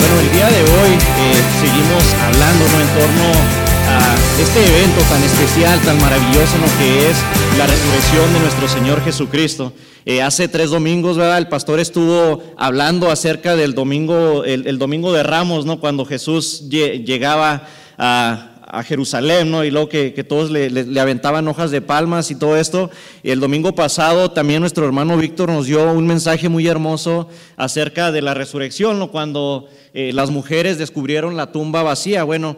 Bueno, el día de hoy eh, seguimos hablando ¿no? en torno a este evento tan especial, tan maravilloso ¿no? que es la resurrección de nuestro Señor Jesucristo. Eh, hace tres domingos, ¿verdad? El pastor estuvo hablando acerca del domingo, el, domingo de Ramos, ¿no? Cuando Jesús lle- llegaba a, a Jerusalén, ¿no? Y luego que, todos le, aventaban hojas de palmas y todo esto. Y el domingo pasado también nuestro hermano Víctor nos dio un mensaje muy hermoso acerca de la resurrección, ¿no? Cuando eh, las mujeres descubrieron la tumba vacía. Bueno,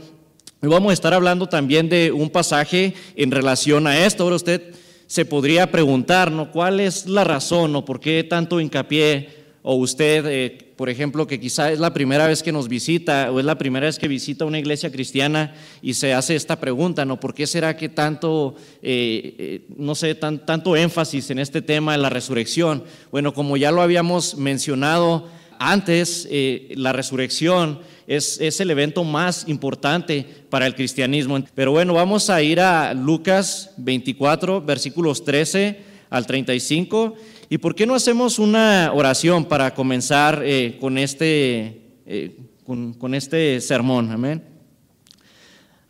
vamos a estar hablando también de un pasaje en relación a esto. Ahora usted se podría preguntar, ¿no? ¿Cuál es la razón o por qué tanto hincapié? O usted, eh, por ejemplo, que quizá es la primera vez que nos visita o es la primera vez que visita una iglesia cristiana y se hace esta pregunta, ¿no? ¿Por qué será que tanto, eh, eh, no sé, tan- tanto énfasis en este tema de la resurrección? Bueno, como ya lo habíamos mencionado antes, la resurrección es, es el evento más importante para el cristianismo. Pero bueno, vamos a ir a Lucas 24, versículos 13 al 35. ¿Y por qué no hacemos una oración para comenzar eh, con, este, eh, con, con este sermón? Amén.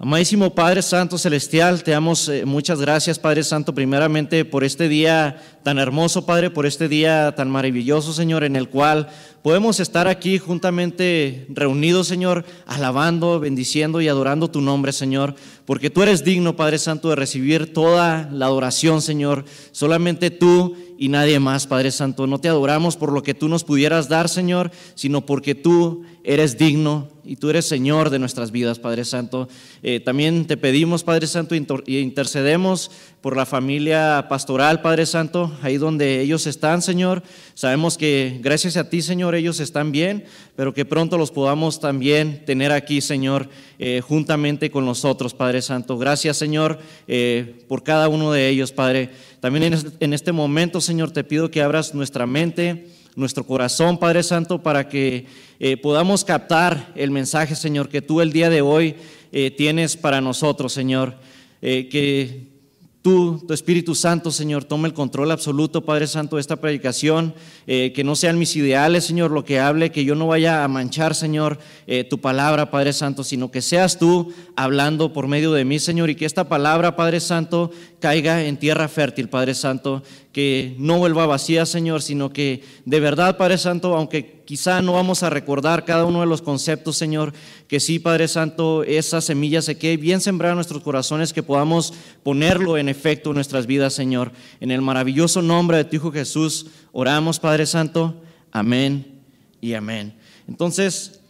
Amadísimo Padre Santo Celestial, te damos eh, muchas gracias, Padre Santo, primeramente por este día tan hermoso, Padre, por este día tan maravilloso, Señor, en el cual podemos estar aquí juntamente reunidos, Señor, alabando, bendiciendo y adorando tu nombre, Señor, porque tú eres digno, Padre Santo, de recibir toda la adoración, Señor. Solamente tú y nadie más, Padre Santo. No te adoramos por lo que tú nos pudieras dar, Señor, sino porque tú eres digno y tú eres Señor de nuestras vidas, Padre Santo. Eh, también te pedimos, Padre Santo, y intercedemos por la familia pastoral, Padre Santo, ahí donde ellos están, Señor. Sabemos que gracias a ti, Señor, ellos están bien, pero que pronto los podamos también tener aquí, Señor, eh, juntamente con nosotros, Padre Santo. Gracias, Señor, eh, por cada uno de ellos, Padre. También en este momento, Señor, te pido que abras nuestra mente nuestro corazón, Padre Santo, para que eh, podamos captar el mensaje, Señor, que tú el día de hoy eh, tienes para nosotros, Señor. Eh, que tú, tu Espíritu Santo, Señor, tome el control absoluto, Padre Santo, de esta predicación. eh, que no sean mis ideales, Señor, lo que hable, que yo no vaya a manchar, Señor, eh, tu palabra, Padre Santo, sino que seas tú hablando por medio de mí, Señor, y que esta palabra, Padre Santo, caiga en tierra fértil, Padre Santo, que no vuelva vacía, Señor, sino que de verdad, Padre Santo, aunque quizá no vamos a recordar cada uno de los conceptos, Señor, que sí, Padre Santo, esa semilla se quede bien sembrada en nuestros corazones, que podamos ponerlo en efecto en nuestras vidas, Señor. En el maravilloso nombre de tu Hijo Jesús, oramos, Padre Santo. Amén y amén. Entonces,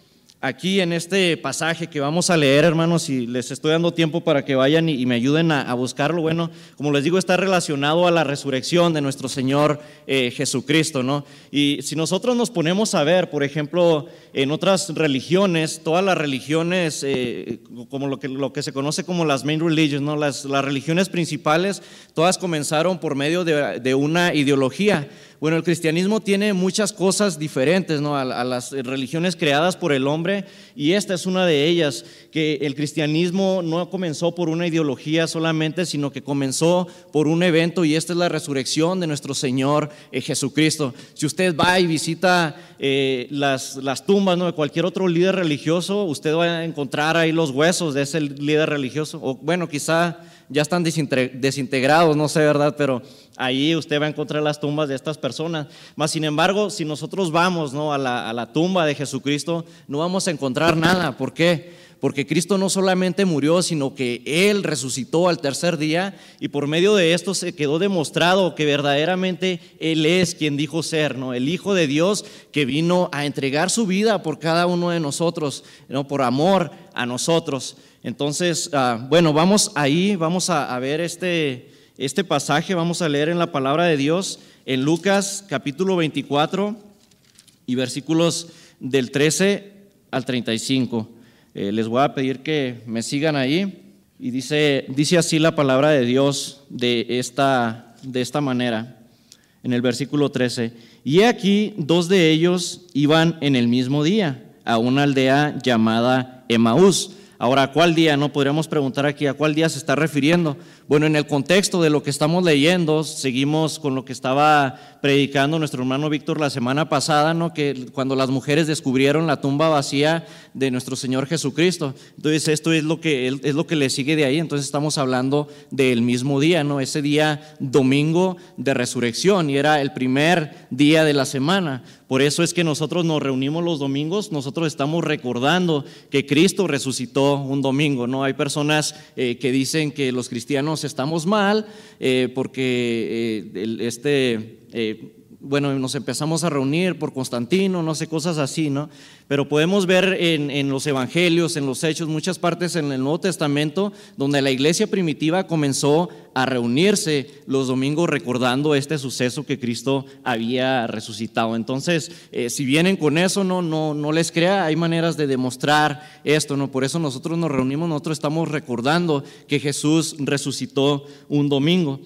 aquí en este pasaje que vamos a leer, hermanos, y les estoy dando tiempo para que vayan y, me ayuden a, a buscarlo, bueno, como les digo, está relacionado a la resurrección de nuestro Señor eh, Jesucristo, ¿no? Y si nosotros nos ponemos a ver, por ejemplo, en otras religiones, todas las religiones, eh, como lo que, se conoce como las main religions, ¿no? Las, religiones principales, todas comenzaron por medio de una ideología. Bueno, el cristianismo tiene muchas cosas diferentes ¿no? a, las religiones creadas por el hombre y esta es una de ellas, que el cristianismo no comenzó por una ideología solamente, sino que comenzó por un evento y esta es la resurrección de nuestro Señor eh, Jesucristo. Si usted va y visita eh, las, las, tumbas ¿no? de cualquier otro líder religioso, usted va a encontrar ahí los huesos de ese líder religioso, o bueno, quizá ya están desintegrados, no sé, ¿verdad? Pero ahí usted va a encontrar las tumbas de estas personas. Mas, sin embargo, si nosotros vamos ¿no? a, la, tumba de Jesucristo, no vamos a encontrar nada. ¿Por qué? Porque Cristo no solamente murió, sino que Él resucitó al tercer día y por medio de esto se quedó demostrado que verdaderamente Él es quien dijo ser, ¿no? El Hijo de Dios que vino a entregar su vida por cada uno de nosotros, ¿no? Por amor a nosotros. Entonces, uh, bueno, vamos ahí, vamos a, ver este, este pasaje, vamos a leer en la palabra de Dios en Lucas capítulo 24 y versículos del 13 al 35. Eh, les voy a pedir que me sigan ahí y dice, dice así la palabra de Dios de esta, de esta manera en el versículo 13. Y aquí dos de ellos iban en el mismo día a una aldea llamada Emaús Ahora, ¿a cuál día? No podríamos preguntar aquí, ¿a cuál día se está refiriendo? Bueno, en el contexto de lo que estamos leyendo, seguimos con lo que estaba predicando nuestro hermano Víctor la semana pasada, ¿no? Que cuando las mujeres descubrieron la tumba vacía de nuestro Señor Jesucristo. Entonces, esto es lo que, es lo que le sigue de ahí. Entonces, estamos hablando del mismo día, ¿no? Ese día domingo de resurrección y era el primer día de la semana. Por eso es que nosotros nos reunimos los domingos, nosotros estamos recordando que Cristo resucitó un domingo, ¿no? Hay personas eh, que dicen que los cristianos estamos mal eh, porque eh, este bueno, nos empezamos a reunir por Constantino, no sé, cosas así, ¿no? Pero podemos ver en, los evangelios, en los hechos, muchas partes en el Nuevo Testamento, donde la iglesia primitiva comenzó a reunirse los domingos recordando este suceso que Cristo había resucitado. Entonces, eh, si vienen con eso, no, no, no les crea, hay maneras de demostrar esto, ¿no? Por eso nosotros nos reunimos, nosotros estamos recordando que Jesús resucitó un domingo.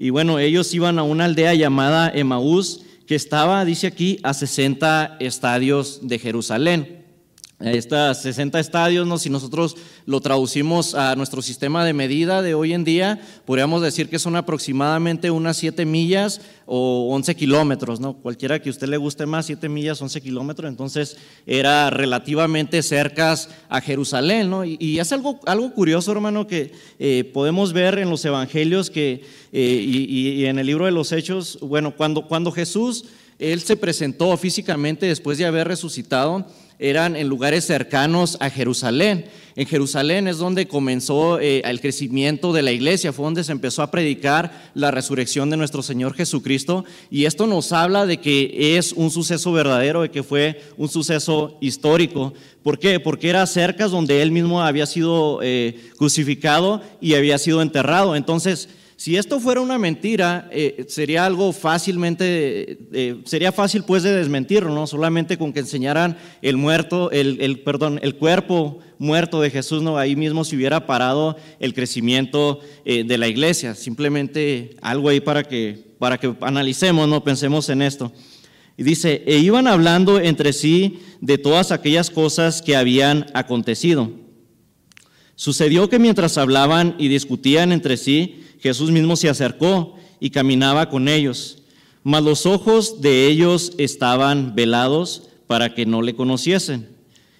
Y bueno, ellos iban a una aldea llamada Emaús, que estaba, dice aquí, a 60 estadios de Jerusalén. Estas 60 estadios, ¿no? si nosotros lo traducimos a nuestro sistema de medida de hoy en día, podríamos decir que son aproximadamente unas 7 millas o 11 kilómetros, ¿no? cualquiera que a usted le guste más, 7 millas, 11 kilómetros, entonces era relativamente cerca a Jerusalén. ¿no? Y, es algo, algo curioso, hermano, que eh, podemos ver en los evangelios que, eh, y, y, en el libro de los Hechos, bueno, cuando, cuando Jesús, él se presentó físicamente después de haber resucitado, eran en lugares cercanos a Jerusalén. En Jerusalén es donde comenzó eh, el crecimiento de la iglesia, fue donde se empezó a predicar la resurrección de nuestro Señor Jesucristo. Y esto nos habla de que es un suceso verdadero, de que fue un suceso histórico. ¿Por qué? Porque era cerca donde él mismo había sido eh, crucificado y había sido enterrado. Entonces, si esto fuera una mentira, eh, sería algo fácilmente, eh, sería fácil pues de desmentirlo, ¿no? Solamente con que enseñaran el muerto, el, perdón, el cuerpo muerto de Jesús, ¿no? Ahí mismo se hubiera parado el crecimiento eh, de la iglesia. Simplemente algo ahí para que, para que analicemos, ¿no? Pensemos en esto. Y dice, e iban hablando entre sí de todas aquellas cosas que habían acontecido. Sucedió que mientras hablaban y discutían entre sí, Jesús mismo se acercó y caminaba con ellos, mas los ojos de ellos estaban velados para que no le conociesen.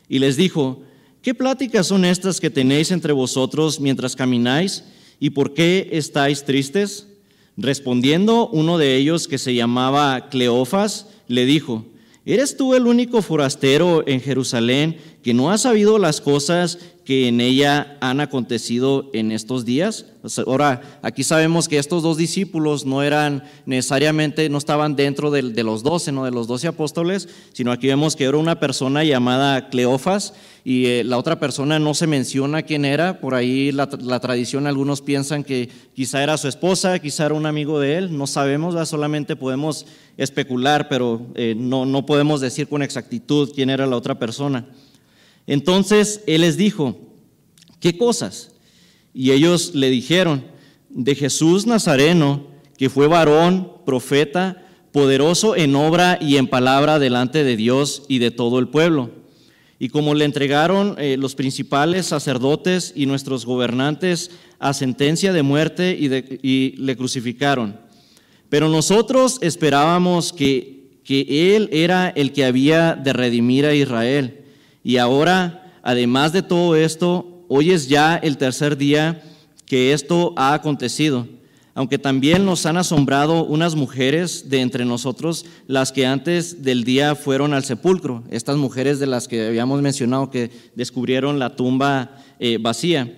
Y les dijo, ¿qué pláticas son estas que tenéis entre vosotros mientras camináis? ¿Y por qué estáis tristes? Respondiendo uno de ellos, que se llamaba Cleofas, le dijo, ¿eres tú el único forastero en Jerusalén que no ha sabido las cosas que en ella han acontecido en estos días. Ahora, aquí sabemos que estos dos discípulos no eran necesariamente, no estaban dentro de, los doce, no de los doce apóstoles, sino aquí vemos que era una persona llamada Cleofas y eh, la otra persona no se menciona quién era. Por ahí la, tradición, algunos piensan que quizá era su esposa, quizá era un amigo de él, no sabemos, solamente podemos especular, pero eh, no, no podemos decir con exactitud quién era la otra persona. Entonces él les dijo, ¿qué cosas? Y ellos le dijeron, de Jesús Nazareno, que fue varón, profeta, poderoso en obra y en palabra delante de Dios y de todo el pueblo. Y como le entregaron eh, los principales sacerdotes y nuestros gobernantes a sentencia de muerte y, y le crucificaron. Pero nosotros esperábamos que, que Él era el que había de redimir a Israel. Y ahora, además de todo esto, hoy es ya el tercer día que esto ha acontecido. Aunque también nos han asombrado unas mujeres de entre nosotros, las que antes del día fueron al sepulcro, estas mujeres de las que habíamos mencionado que descubrieron la tumba eh, vacía.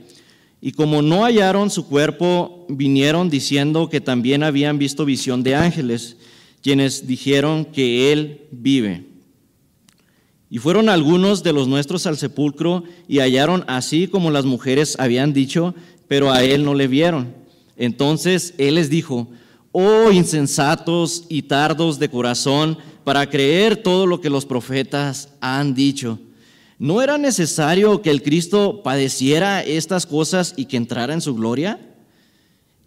Y como no hallaron su cuerpo, vinieron diciendo que también habían visto visión de ángeles, quienes dijeron que Él vive. Y fueron algunos de los nuestros al sepulcro y hallaron así como las mujeres habían dicho, pero a él no le vieron. Entonces él les dijo, oh insensatos y tardos de corazón para creer todo lo que los profetas han dicho. ¿No era necesario que el Cristo padeciera estas cosas y que entrara en su gloria?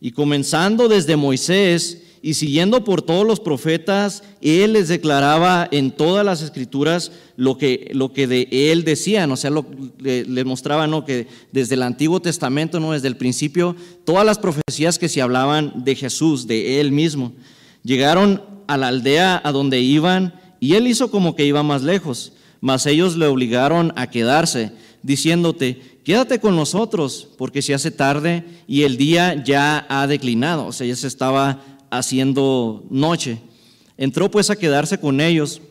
Y comenzando desde Moisés y siguiendo por todos los profetas, él les declaraba en todas las escrituras lo que, lo que de él decían, o sea, lo, le, mostraba ¿no? que desde el Antiguo Testamento, ¿no? desde el principio, todas las profecías que se hablaban de Jesús, de él mismo, llegaron a la aldea a donde iban y él hizo como que iba más lejos, mas ellos le obligaron a quedarse, diciéndote, quédate con nosotros, porque se hace tarde y el día ya ha declinado, o sea, ya se estaba haciendo noche. Entró pues a quedarse con ellos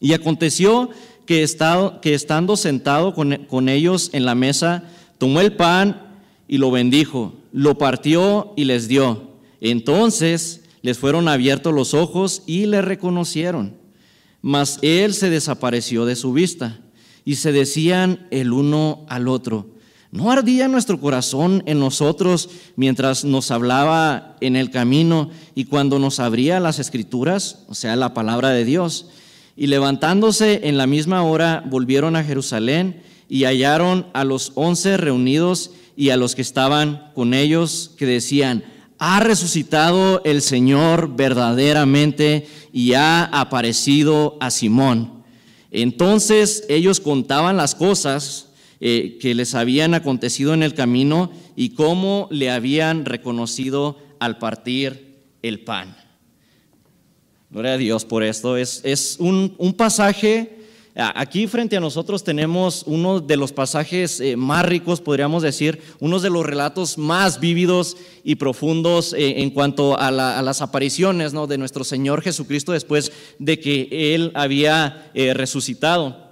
y aconteció que, estando sentado con ellos en la mesa, tomó el pan y lo bendijo, lo partió y les dio. Entonces les fueron abiertos los ojos y le reconocieron. Mas él se desapareció de su vista y se decían el uno al otro, ¿No ardía nuestro corazón en nosotros mientras nos hablaba en el camino y cuando nos abría las escrituras, o sea, la palabra de Dios? Y levantándose en la misma hora, volvieron a Jerusalén y hallaron a los once reunidos y a los que estaban con ellos, que decían, ha resucitado el Señor verdaderamente y ha aparecido a Simón. Entonces ellos contaban las cosas eh, que les habían acontecido en el camino y cómo le habían reconocido al partir el pan. Gloria a Dios por esto. Es, es un, un, pasaje, aquí frente a nosotros tenemos uno de los pasajes eh, más ricos, podríamos decir, uno de los relatos más vívidos y profundos eh, en cuanto a, las apariciones ¿no? de nuestro Señor Jesucristo después de que Él había resucitado.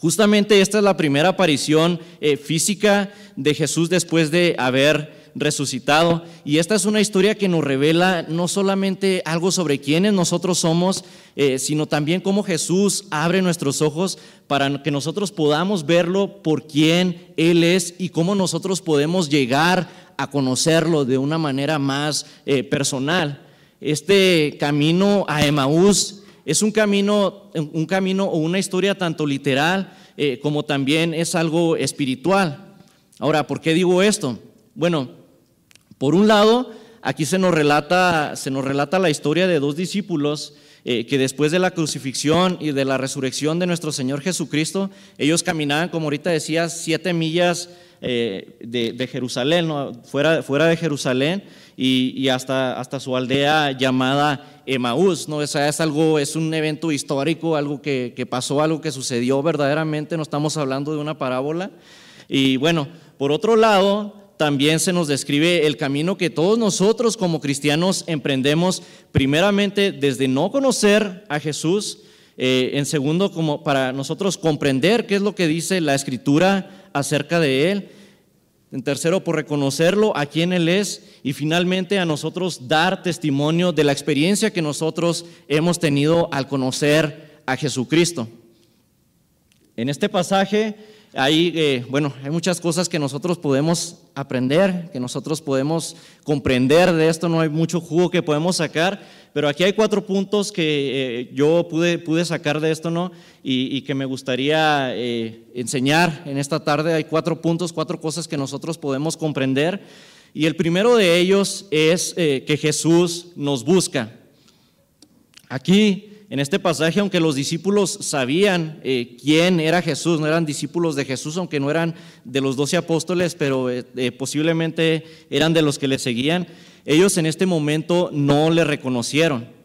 Justamente esta es la primera aparición eh, física de Jesús después de haber resucitado. Y esta es una historia que nos revela no solamente algo sobre quiénes nosotros somos, eh, sino también cómo Jesús abre nuestros ojos para que nosotros podamos verlo por quién Él es y cómo nosotros podemos llegar a conocerlo de una manera más eh, personal. Este camino a Emaús es un camino, un camino o una historia tanto literal eh, como también es algo espiritual. Ahora, ¿por qué digo esto? Bueno, por un lado, aquí se nos relata, se nos relata la historia de dos discípulos eh, que después de la crucifixión y de la resurrección de nuestro Señor Jesucristo, ellos caminaban, como ahorita decía, siete millas eh, de, Jerusalén, fuera, fuera de Jerusalén y, hasta, hasta su aldea llamada Emaús. ¿no? es algo, es un evento histórico, algo que, que pasó, algo que sucedió verdaderamente, no estamos hablando de una parábola. Y bueno, por otro lado, también se nos describe el camino que todos nosotros como cristianos emprendemos, primeramente desde no conocer a Jesús, eh, en segundo, como para nosotros comprender qué es lo que dice la escritura acerca de Él, en tercero, por reconocerlo a quién Él es. Y finalmente, a nosotros dar testimonio de la experiencia que nosotros hemos tenido al conocer a Jesucristo. En este pasaje hay, eh, bueno, hay muchas cosas que nosotros podemos aprender, que nosotros podemos comprender de esto, no hay mucho jugo que podemos sacar, pero aquí hay cuatro puntos que eh, yo pude, pude sacar de esto, ¿no? Y, que me gustaría eh, enseñar en esta tarde. Hay cuatro puntos, cuatro cosas que nosotros podemos comprender. Y el primero de ellos es que Jesús nos busca. Aquí en este pasaje, aunque los discípulos sabían eh, quién era Jesús, no eran discípulos de Jesús, aunque no eran de los doce apóstoles, pero eh, eh, posiblemente eran de los que le seguían, ellos en este momento no le reconocieron.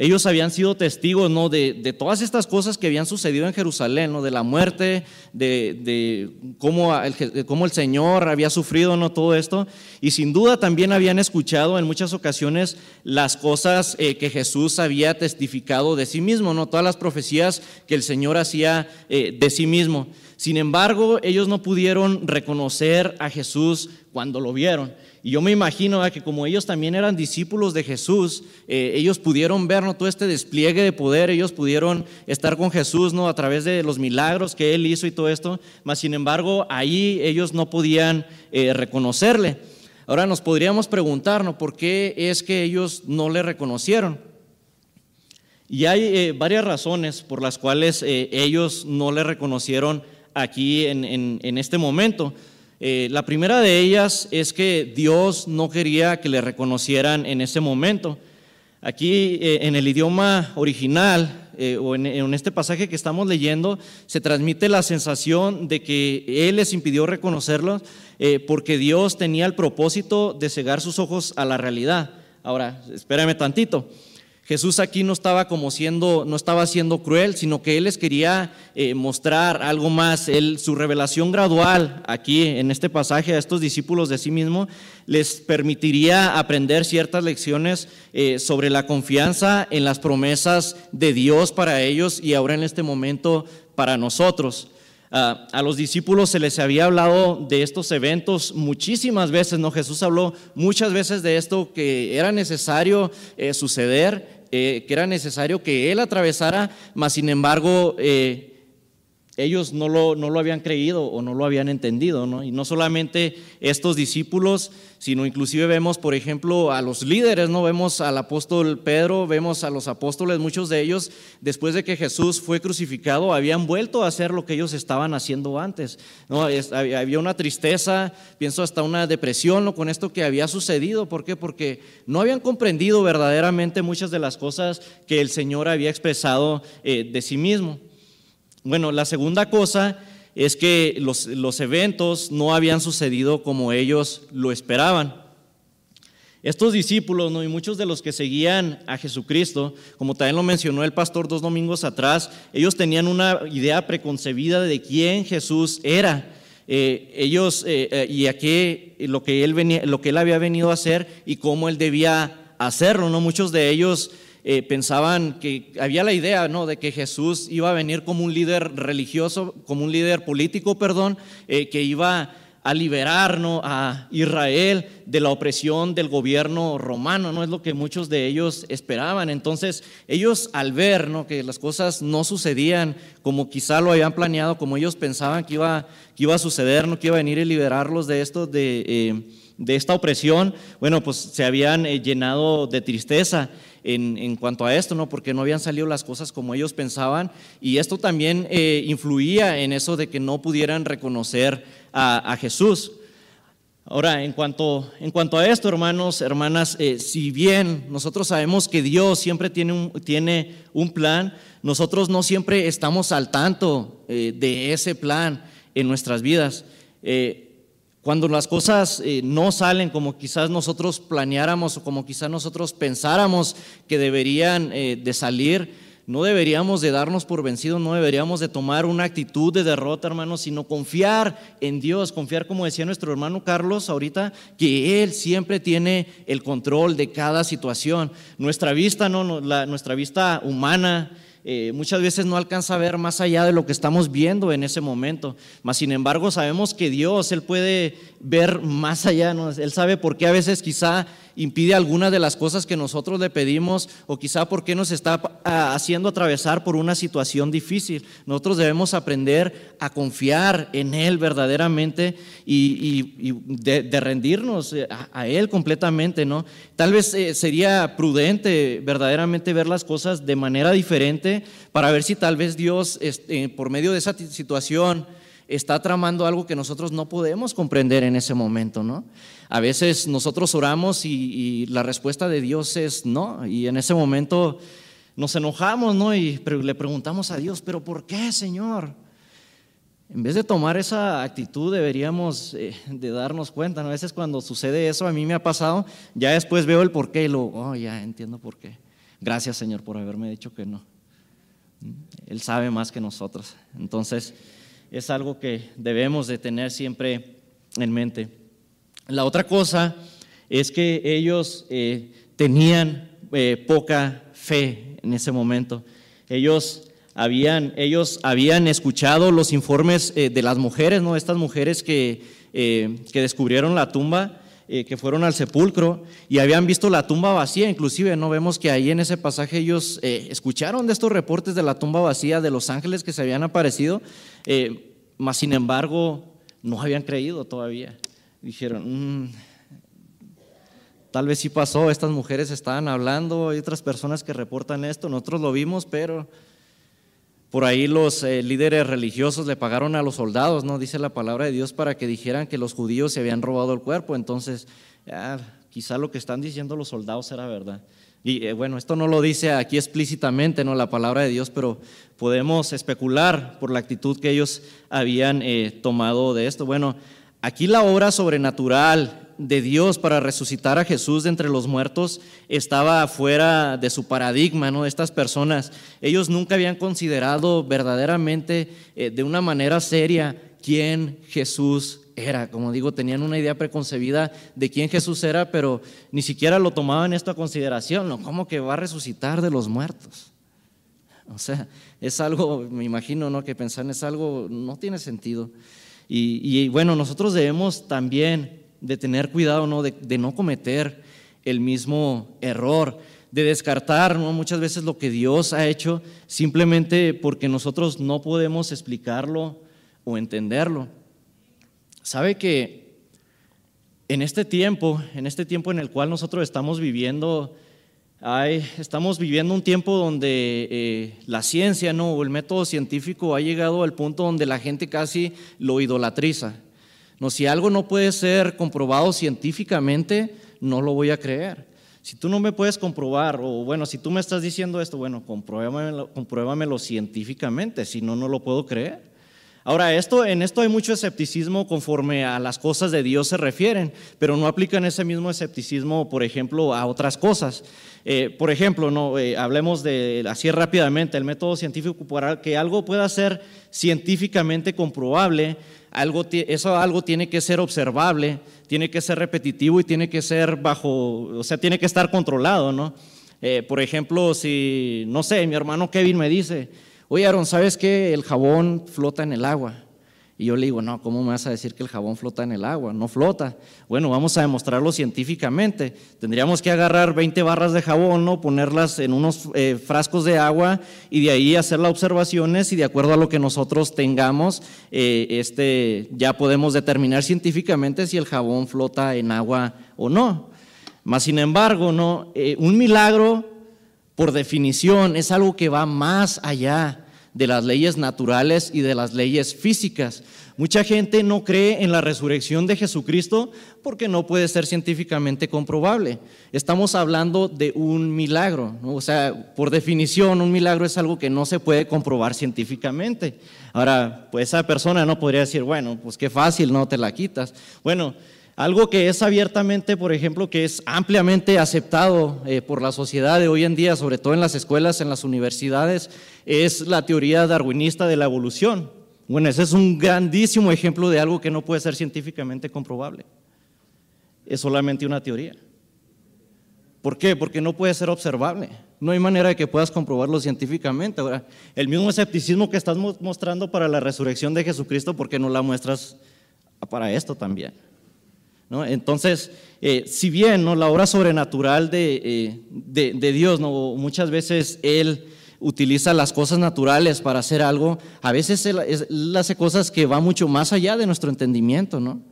Ellos habían sido testigos ¿no? de, todas estas cosas que habían sucedido en Jerusalén, ¿no? de la muerte, de, cómo, el, Señor había sufrido ¿no? todo esto. Y sin duda también habían escuchado en muchas ocasiones las cosas eh, que Jesús había testificado de sí mismo, ¿no? todas las profecías que el Señor hacía eh, de sí mismo. Sin embargo, ellos no pudieron reconocer a Jesús cuando lo vieron. Y yo me imagino que como ellos también eran discípulos de Jesús, eh, ellos pudieron ver todo este despliegue de poder, ellos pudieron estar con Jesús ¿no? a través de los milagros que Él hizo y todo esto, mas sin embargo ahí ellos no podían eh, reconocerle. Ahora nos podríamos preguntarnos por qué es que ellos no le reconocieron. Y hay eh, varias razones por las cuales ellos no le reconocieron aquí en, este momento. Eh, la primera de ellas es que Dios no quería que le reconocieran en ese momento. Aquí en el idioma original o en, en, este pasaje que estamos leyendo se transmite la sensación de que Él les impidió reconocerlos porque Dios tenía el propósito de cegar sus ojos a la realidad. Ahora, espérame tantito. Jesús aquí no estaba como siendo, no estaba siendo cruel, sino que él les quería eh, mostrar algo más. Él, su revelación gradual aquí en este pasaje a estos discípulos de sí mismo les permitiría aprender ciertas lecciones eh, sobre la confianza en las promesas de Dios para ellos y ahora en este momento para nosotros. Ah, a los discípulos se les había hablado de estos eventos muchísimas veces, ¿no? Jesús habló muchas veces de esto que era necesario eh, suceder eh, que era necesario que él atravesara, mas sin embargo eh, ellos no lo, no lo, habían creído o no lo habían entendido. ¿no? Y no solamente estos discípulos, sino inclusive vemos, por ejemplo, a los líderes, ¿no? vemos al apóstol Pedro, vemos a los apóstoles, muchos de ellos, después de que Jesús fue crucificado, habían vuelto a hacer lo que ellos estaban haciendo antes. ¿no? había una tristeza, pienso hasta una depresión ¿no? con esto que había sucedido. ¿Por qué? Porque no habían comprendido verdaderamente muchas de las cosas que el Señor había expresado eh, de sí mismo. Bueno, la segunda cosa es que los, eventos no habían sucedido como ellos lo esperaban. Estos discípulos ¿no? y muchos de los que seguían a Jesucristo, como también lo mencionó el pastor dos domingos atrás, ellos tenían una idea preconcebida de quién Jesús era. Eh, ellos eh, eh, y a qué, lo que, él venía, lo que él había venido a hacer y cómo él debía hacerlo. ¿no? Muchos de ellos eh, pensaban que había la idea ¿no? de que Jesús iba a venir como un líder religioso, como un líder político, perdón, eh, que iba a liberar a Israel de la opresión del gobierno romano, no es lo que muchos de ellos esperaban. Entonces, ellos al ver ¿no? que las cosas no sucedían como quizá lo habían planeado, como ellos pensaban que iba, que iba a suceder, no que iba a venir y liberarlos de esto, de, eh, de esta opresión, bueno, pues se habían llenado de tristeza en, cuanto a esto, ¿no? porque no habían salido las cosas como ellos pensaban y esto también eh, influía en eso de que no pudieran reconocer a, Jesús. Ahora, en cuanto, en cuanto, a esto, hermanos, hermanas, eh, si bien nosotros sabemos que Dios siempre tiene un, tiene un plan, nosotros no siempre estamos al tanto eh, de ese plan en nuestras vidas. Cuando las cosas eh, no salen como quizás nosotros planeáramos o como quizás nosotros pensáramos que deberían eh, de salir, no deberíamos de darnos por vencidos, no deberíamos de tomar una actitud de derrota, hermanos, sino confiar en Dios, confiar, como decía nuestro hermano Carlos ahorita, que Él siempre tiene el control de cada situación. Nuestra vista, no, nuestra vista humana, eh, muchas veces no alcanza a ver más allá de lo que estamos viendo en ese momento. Mas, sin embargo, sabemos que Dios, Él puede ver más allá. Él sabe por qué a veces quizá impide algunas de las cosas que nosotros le pedimos o quizá por qué nos está haciendo atravesar por una situación difícil. Nosotros debemos aprender a confiar en Él verdaderamente y, de, rendirnos eh, a, Él completamente. ¿no? Tal vez eh, sería prudente verdaderamente ver las cosas de manera diferente para ver si tal vez Dios, este, por medio de esa situación, está tramando algo que nosotros no podemos comprender en ese momento, ¿no? A veces nosotros oramos y, la respuesta de Dios es no, y en ese momento nos enojamos, ¿no? Y le preguntamos a Dios, pero ¿por qué, Señor? En vez de tomar esa actitud deberíamos eh, de darnos cuenta, ¿no? A veces cuando sucede eso, a mí me ha pasado, ya después veo el por qué y luego, oh, ya entiendo por qué. Gracias, Señor, por haberme dicho que no. Él sabe más que nosotros. Entonces, es algo que debemos de tener siempre en mente. La otra cosa es que ellos eh, tenían eh, poca fe en ese momento. Ellos habían, ellos habían escuchado los informes eh, de las mujeres, ¿no? Estas mujeres que, que descubrieron la tumba, que fueron al sepulcro y habían visto la tumba vacía, inclusive no vemos que ahí en ese pasaje ellos escucharon de estos reportes de la tumba vacía, de los ángeles que se habían aparecido, mas sin embargo no habían creído todavía. Dijeron, mm, tal vez sí pasó, estas mujeres estaban hablando, hay otras personas que reportan esto, nosotros lo vimos, pero por ahí los eh, líderes religiosos le pagaron a los soldados, ¿no? Dice la palabra de Dios para que dijeran que los judíos se habían robado el cuerpo. Entonces, quizá lo que están diciendo los soldados era verdad. Y eh, bueno, esto no lo dice aquí explícitamente, ¿no? La palabra de Dios, pero podemos especular por la actitud que ellos habían eh, tomado de esto. Bueno, aquí la obra sobrenatural de Dios para resucitar a Jesús de entre los muertos estaba fuera de su paradigma, ¿no? Estas personas, ellos nunca habían considerado verdaderamente eh, de una manera seria quién Jesús era. Como digo, tenían una idea preconcebida de quién Jesús era, pero ni siquiera lo tomaban esto a consideración, ¿no? ¿Cómo que va a resucitar de los muertos? O sea, es algo, me imagino, ¿no? Que pensar es algo, no tiene sentido. Y, bueno, nosotros debemos también de tener cuidado, ¿no? De, no cometer el mismo error, de descartar ¿no? muchas veces lo que Dios ha hecho simplemente porque nosotros no podemos explicarlo o entenderlo. Sabe que en este tiempo, en este tiempo en el cual nosotros estamos viviendo, estamos viviendo un tiempo donde eh, la ciencia ¿no? o el método científico ha llegado al punto donde la gente casi lo idolatriza. No, si algo no puede ser comprobado científicamente, no lo voy a creer. Si tú no me puedes comprobar, o bueno, si tú me estás diciendo esto, bueno, compruébamelo, compruébamelo científicamente, si no, no lo puedo creer. Ahora, esto, en esto hay mucho escepticismo conforme a las cosas de Dios se refieren, pero no aplican ese mismo escepticismo, por ejemplo, a otras cosas. Eh, por ejemplo, no, eh, hablemos de, así rápidamente, el método científico para que algo pueda ser científicamente comprobable, algo, eso algo tiene que ser observable, tiene que ser repetitivo y tiene que ser bajo, o sea, tiene que estar controlado, ¿no? Eh, por ejemplo, si, no sé, mi hermano Kevin me dice, oye Aaron, ¿sabes que el jabón flota en el agua? Y yo le digo, no, ¿cómo me vas a decir que el jabón flota en el agua? No flota. Bueno, vamos a demostrarlo científicamente. Tendríamos que agarrar 20 barras de jabón, ¿no? ponerlas en unos eh, frascos de agua y de ahí hacer las observaciones y de acuerdo a lo que nosotros tengamos, eh, este, ya podemos determinar científicamente si el jabón flota en agua o no. Más sin embargo, ¿no? Eh, un milagro, por definición, es algo que va más allá de las leyes naturales y de las leyes físicas. Mucha gente no cree en la resurrección de Jesucristo porque no puede ser científicamente comprobable. Estamos hablando de un milagro, o sea, por definición un milagro es algo que no se puede comprobar científicamente. Ahora, pues esa persona no podría decir, bueno, pues qué fácil, no te la quitas. Bueno, algo que es abiertamente, por ejemplo, que es ampliamente aceptado eh, por la sociedad de hoy en día, sobre todo en las escuelas, en las universidades, es la teoría darwinista de la evolución. Bueno, ese es un grandísimo ejemplo de algo que no puede ser científicamente comprobable. Es solamente una teoría. ¿Por qué? Porque no puede ser observable. No hay manera de que puedas comprobarlo científicamente. Ahora, el mismo escepticismo que estás mostrando para la resurrección de Jesucristo, ¿por qué no la muestras para esto también? Entonces, eh, si bien la obra sobrenatural eh, de, de, Dios, muchas veces Él utiliza las cosas naturales para hacer algo, a veces él, él hace cosas que van mucho más allá de nuestro entendimiento, ¿no?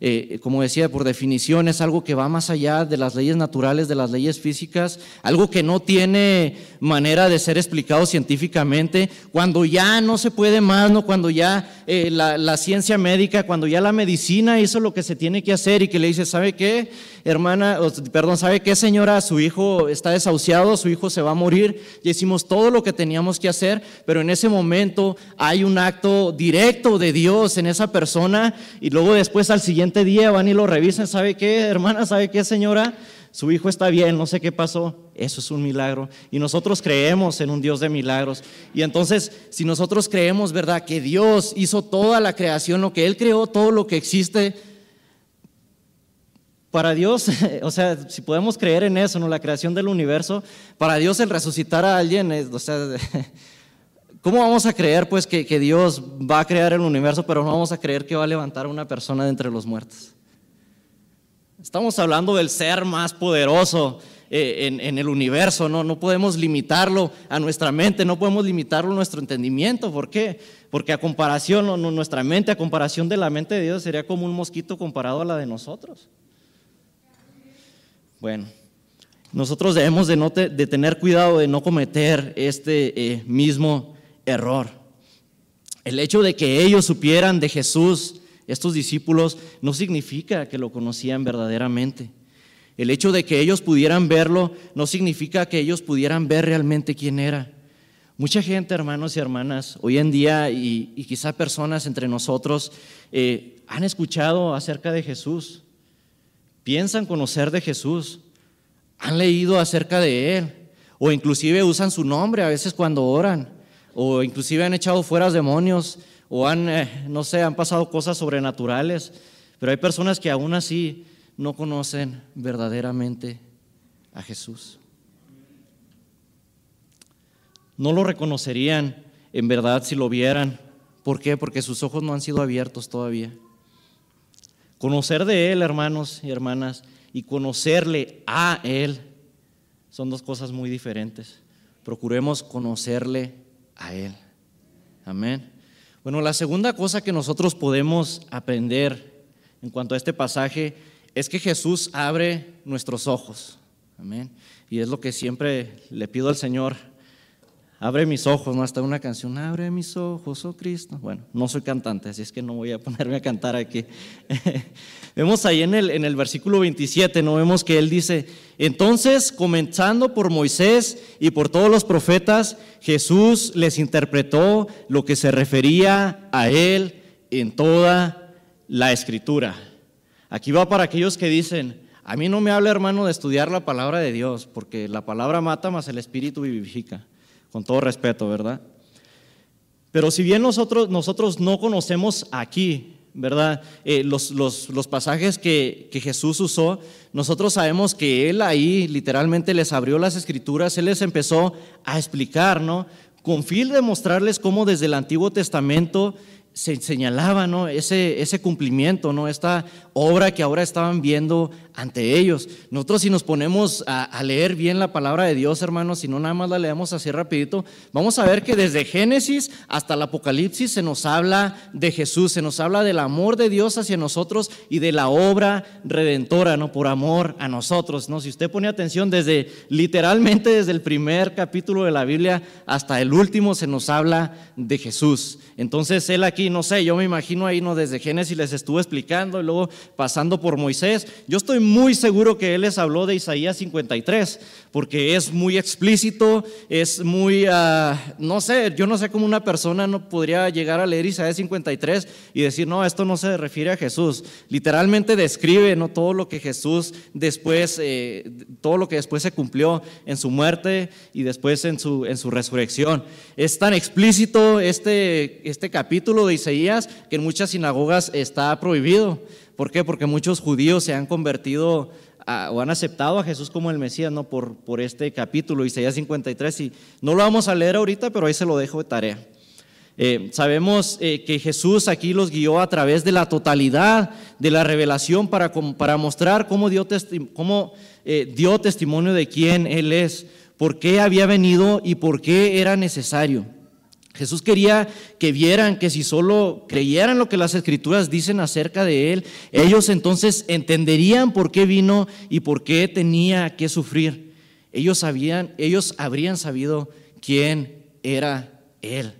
Eh, como decía, por definición es algo que va más allá de las leyes naturales, de las leyes físicas, algo que no tiene manera de ser explicado científicamente, cuando ya no se puede más, ¿no? cuando ya eh, la, la, ciencia médica, cuando ya la medicina hizo lo que se tiene que hacer y que le dice, ¿sabe qué, hermana? perdón, ¿sabe qué, señora? Su hijo está desahuciado, su hijo se va a morir, y hicimos todo lo que teníamos que hacer, pero en ese momento hay un acto directo de Dios en esa persona y luego después al siguiente día van y lo revisan, ¿sabe qué, hermana? ¿Sabe qué, señora? Su hijo está bien, no sé qué pasó. Eso es un milagro. Y nosotros creemos en un Dios de milagros. Y entonces, si nosotros creemos, ¿verdad? Que Dios hizo toda la creación, lo que Él creó, todo lo que existe, para Dios, o sea, si podemos creer en eso, ¿no? La creación del universo, para Dios el resucitar a alguien, o sea, ¿Cómo vamos a creer pues que, Dios va a crear el universo, pero no vamos a creer que va a levantar a una persona de entre los muertos? Estamos hablando del ser más poderoso eh, en, el universo, ¿no? no podemos limitarlo a nuestra mente, no podemos limitarlo a nuestro entendimiento. ¿Por qué? Porque a comparación, no, nuestra mente, a comparación de la mente de Dios, sería como un mosquito comparado a la de nosotros. Bueno, nosotros debemos de, tener cuidado de no cometer este eh, mismo error. El hecho de que ellos supieran de Jesús, estos discípulos, no significa que lo conocían verdaderamente. El hecho de que ellos pudieran verlo no significa que ellos pudieran ver realmente quién era. Mucha gente, hermanos y hermanas, hoy en día y, quizá personas entre nosotros eh, han escuchado acerca de Jesús, piensan conocer de Jesús, han leído acerca de Él, o inclusive usan su nombre a veces cuando oran, o inclusive han echado fuera demonios, o han, eh, no sé, han pasado cosas sobrenaturales, pero hay personas que aún así no conocen verdaderamente a Jesús. No lo reconocerían en verdad si lo vieran. ¿Por qué? Porque sus ojos no han sido abiertos todavía. Conocer de Él, hermanos y hermanas, y conocerle a Él son dos cosas muy diferentes. Procuremos conocerle a Él. Amén. Bueno, la segunda cosa que nosotros podemos aprender en cuanto a este pasaje es que Jesús abre nuestros ojos. Amén. Y es lo que siempre le pido al Señor. Abre mis ojos, ¿no? Hasta una canción, abre mis ojos, oh Cristo. Bueno, no soy cantante, así es que no voy a ponerme a cantar aquí. vemos ahí en el, en el versículo 27, ¿no? Vemos que él dice, entonces, comenzando por Moisés y por todos los profetas, Jesús les interpretó lo que se refería a él en toda la escritura. Aquí va para aquellos que dicen, a mí no me habla hermano de estudiar la palabra de Dios, porque la palabra mata más el espíritu vivifica, con todo respeto, ¿verdad? Pero si bien nosotros, nosotros no conocemos aquí, ¿verdad? Eh, los, los, pasajes que, que, Jesús usó, nosotros sabemos que Él ahí literalmente les abrió las escrituras, Él les empezó a explicar, ¿no? Con fin de mostrarles cómo desde el Antiguo Testamento se señalaba ¿no? ese, ese cumplimiento, ¿no? esta obra que ahora estaban viendo ante ellos. Nosotros si nos ponemos a, leer bien la palabra de Dios, hermanos, si no nada más la leemos así rapidito, vamos a ver que desde Génesis hasta el Apocalipsis se nos habla de Jesús, se nos habla del amor de Dios hacia nosotros y de la obra redentora, ¿no? Por amor a nosotros, ¿no? Si usted pone atención desde literalmente desde el primer capítulo de la Biblia hasta el último se nos habla de Jesús. Entonces él aquí, no sé, yo me imagino ahí, ¿no? Desde Génesis les estuvo explicando y luego pasando por Moisés. Yo estoy muy seguro que él les habló de Isaías 53, porque es muy explícito, es muy, ah, no sé, yo no sé cómo una persona no podría llegar a leer Isaías 53 y decir, no, esto no se refiere a Jesús. Literalmente describe ¿no? todo lo que Jesús después, eh, todo lo que después se cumplió en su muerte y después en su, en su resurrección. Es tan explícito este, este capítulo de Isaías que en muchas sinagogas está prohibido. ¿Por qué? Porque muchos judíos se han convertido o han aceptado a Jesús como el Mesías, ¿no? Por, por este capítulo, Isaías 53, y no lo vamos a leer ahorita, pero ahí se lo dejo de tarea. Eh, sabemos eh, que Jesús aquí los guió a través de la totalidad de la revelación para, para mostrar cómo, dio, cómo eh, dio testimonio de quién Él es, por qué había venido y por qué era necesario. Jesús quería que vieran que si solo creyeran lo que las escrituras dicen acerca de Él, ellos entonces entenderían por qué vino y por qué tenía que sufrir. Ellos, sabían, ellos habrían sabido quién era Él.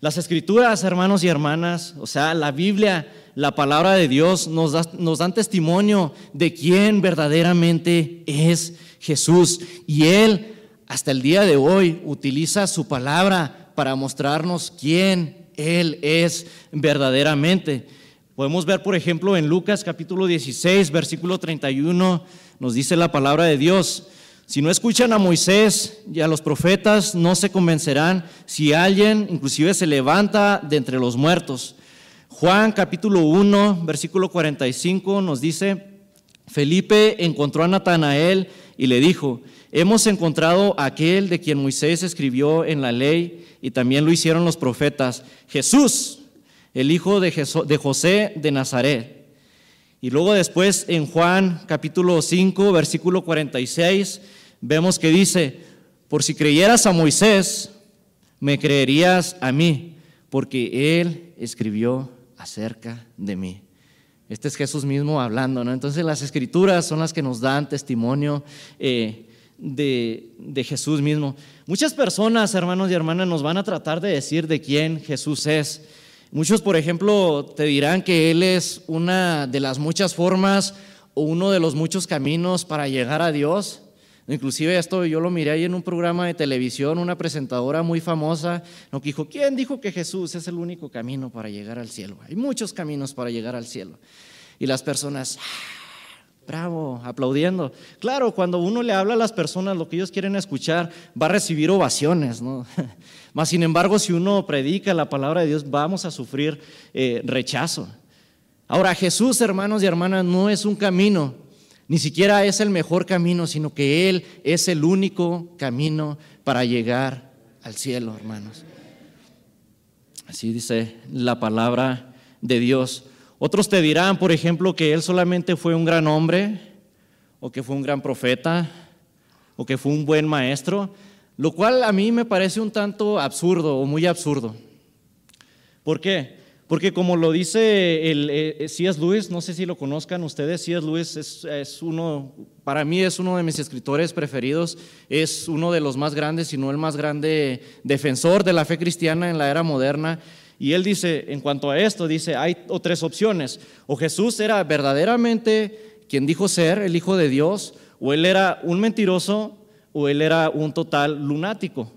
Las escrituras, hermanos y hermanas, o sea, la Biblia, la palabra de Dios, nos, nos dan testimonio de quién verdaderamente es Jesús. Y Él, hasta el día de hoy, utiliza su palabra para mostrarnos quién Él es verdaderamente. Podemos ver, por ejemplo, en Lucas capítulo 16, versículo 31, nos dice la palabra de Dios. Si no escuchan a Moisés y a los profetas, no se convencerán si alguien inclusive se levanta de entre los muertos. Juan capítulo 1, versículo 45 nos dice, Felipe encontró a Natanael y le dijo, hemos encontrado aquel de quien Moisés escribió en la ley y también lo hicieron los profetas, Jesús, el hijo de, José de Nazaret. Y luego después en Juan capítulo 5, versículo 46, vemos que dice, por si creyeras a Moisés, me creerías a mí, porque él escribió acerca de mí. Este es Jesús mismo hablando, ¿no? Entonces las escrituras son las que nos dan testimonio eh, de, Jesús mismo. Muchas personas, hermanos y hermanas, nos van a tratar de decir de quién Jesús es. Muchos, por ejemplo, te dirán que Él es una de las muchas formas o uno de los muchos caminos para llegar a Dios. Inclusive esto yo lo miré ahí en un programa de televisión, una presentadora muy famosa, que dijo, ¿quién dijo que Jesús es el único camino para llegar al cielo? Hay muchos caminos para llegar al cielo. Y las personas, bravo, aplaudiendo. Claro, cuando uno le habla a las personas lo que ellos quieren escuchar, va a recibir ovaciones, ¿no? Más sin embargo, si uno predica la palabra de Dios, vamos a sufrir eh, rechazo. Ahora, Jesús, hermanos y hermanas, no es un camino, ni siquiera es el mejor camino, sino que Él es el único camino para llegar al cielo, hermanos. Así dice la palabra de Dios. Otros te dirán, por ejemplo, que Él solamente fue un gran hombre, o que fue un gran profeta, o que fue un buen maestro, lo cual a mí me parece un tanto absurdo o muy absurdo. ¿Por qué? Porque como lo dice el, eh, eh, C.S. Lewis, no sé si lo conozcan ustedes, C.S. Lewis es, uno, para mí es uno de mis escritores preferidos, es uno de los más grandes, si no el más grande defensor de la fe cristiana en la era moderna. Y él dice, en cuanto a esto, dice, hay tres opciones. O Jesús era verdaderamente quien dijo ser, el Hijo de Dios, o él era un mentiroso, o él era un total lunático.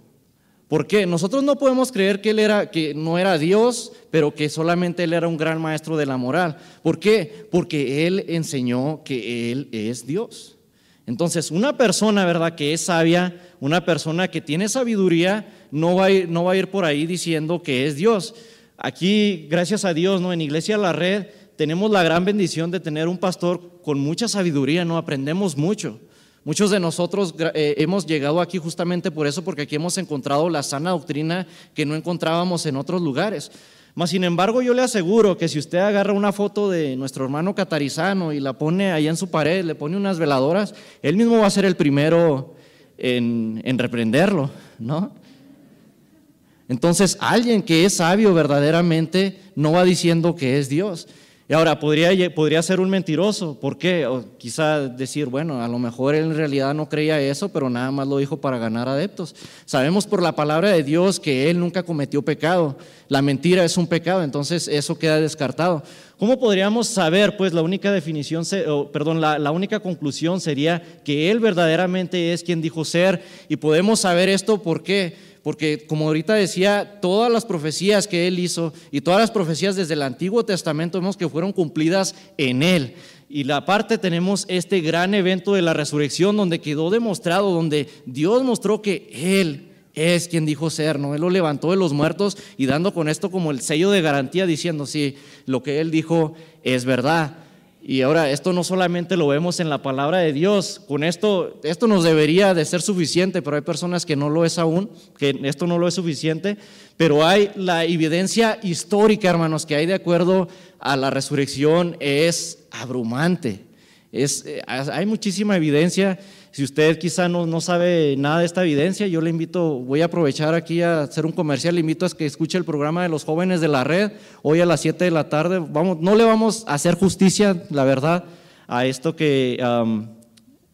¿Por qué? Nosotros no podemos creer que él era, que no era Dios, pero que solamente él era un gran maestro de la moral. ¿Por qué? Porque él enseñó que él es Dios. Entonces, una persona, ¿verdad?, que es sabia, una persona que tiene sabiduría, no va a ir, no va a ir por ahí diciendo que es Dios. Aquí, gracias a Dios, ¿no? En Iglesia La Red tenemos la gran bendición de tener un pastor con mucha sabiduría, ¿no? Aprendemos mucho. Muchos de nosotros eh, hemos llegado aquí justamente por eso, porque aquí hemos encontrado la sana doctrina que no encontrábamos en otros lugares. Mas, sin embargo, yo le aseguro que si usted agarra una foto de nuestro hermano catarizano y la pone ahí en su pared, le pone unas veladoras, él mismo va a ser el primero en, en reprenderlo, ¿no? Entonces, alguien que es sabio verdaderamente no va diciendo que es Dios. Y ahora, podría, podría ser un mentiroso. ¿Por qué? O quizá decir, bueno, a lo mejor él en realidad no creía eso, pero nada más lo dijo para ganar adeptos. Sabemos por la palabra de Dios que él nunca cometió pecado. La mentira es un pecado, entonces eso queda descartado. ¿Cómo podríamos saber? Pues la única definición, perdón, la, la única conclusión sería que él verdaderamente es quien dijo ser. Y podemos saber esto por qué porque como ahorita decía, todas las profecías que él hizo y todas las profecías desde el Antiguo Testamento vemos que fueron cumplidas en él. Y la parte tenemos este gran evento de la resurrección donde quedó demostrado, donde Dios mostró que él es quien dijo ser, ¿no? Él lo levantó de los muertos y dando con esto como el sello de garantía diciendo, sí, lo que él dijo es verdad. Y ahora esto no solamente lo vemos en la palabra de Dios, con esto, esto nos debería de ser suficiente, pero hay personas que no lo es aún, que esto no lo es suficiente, pero hay la evidencia histórica, hermanos, que hay de acuerdo a la resurrección es abrumante. Es, eh, hay muchísima evidencia si usted quizá no, no, sabe nada de esta evidencia, yo le invito, voy a aprovechar aquí a hacer un comercial, le invito a que escuche el programa de los jóvenes de la red, hoy a las 7 de la tarde. Vamos, no le vamos a hacer justicia, la verdad, a esto que,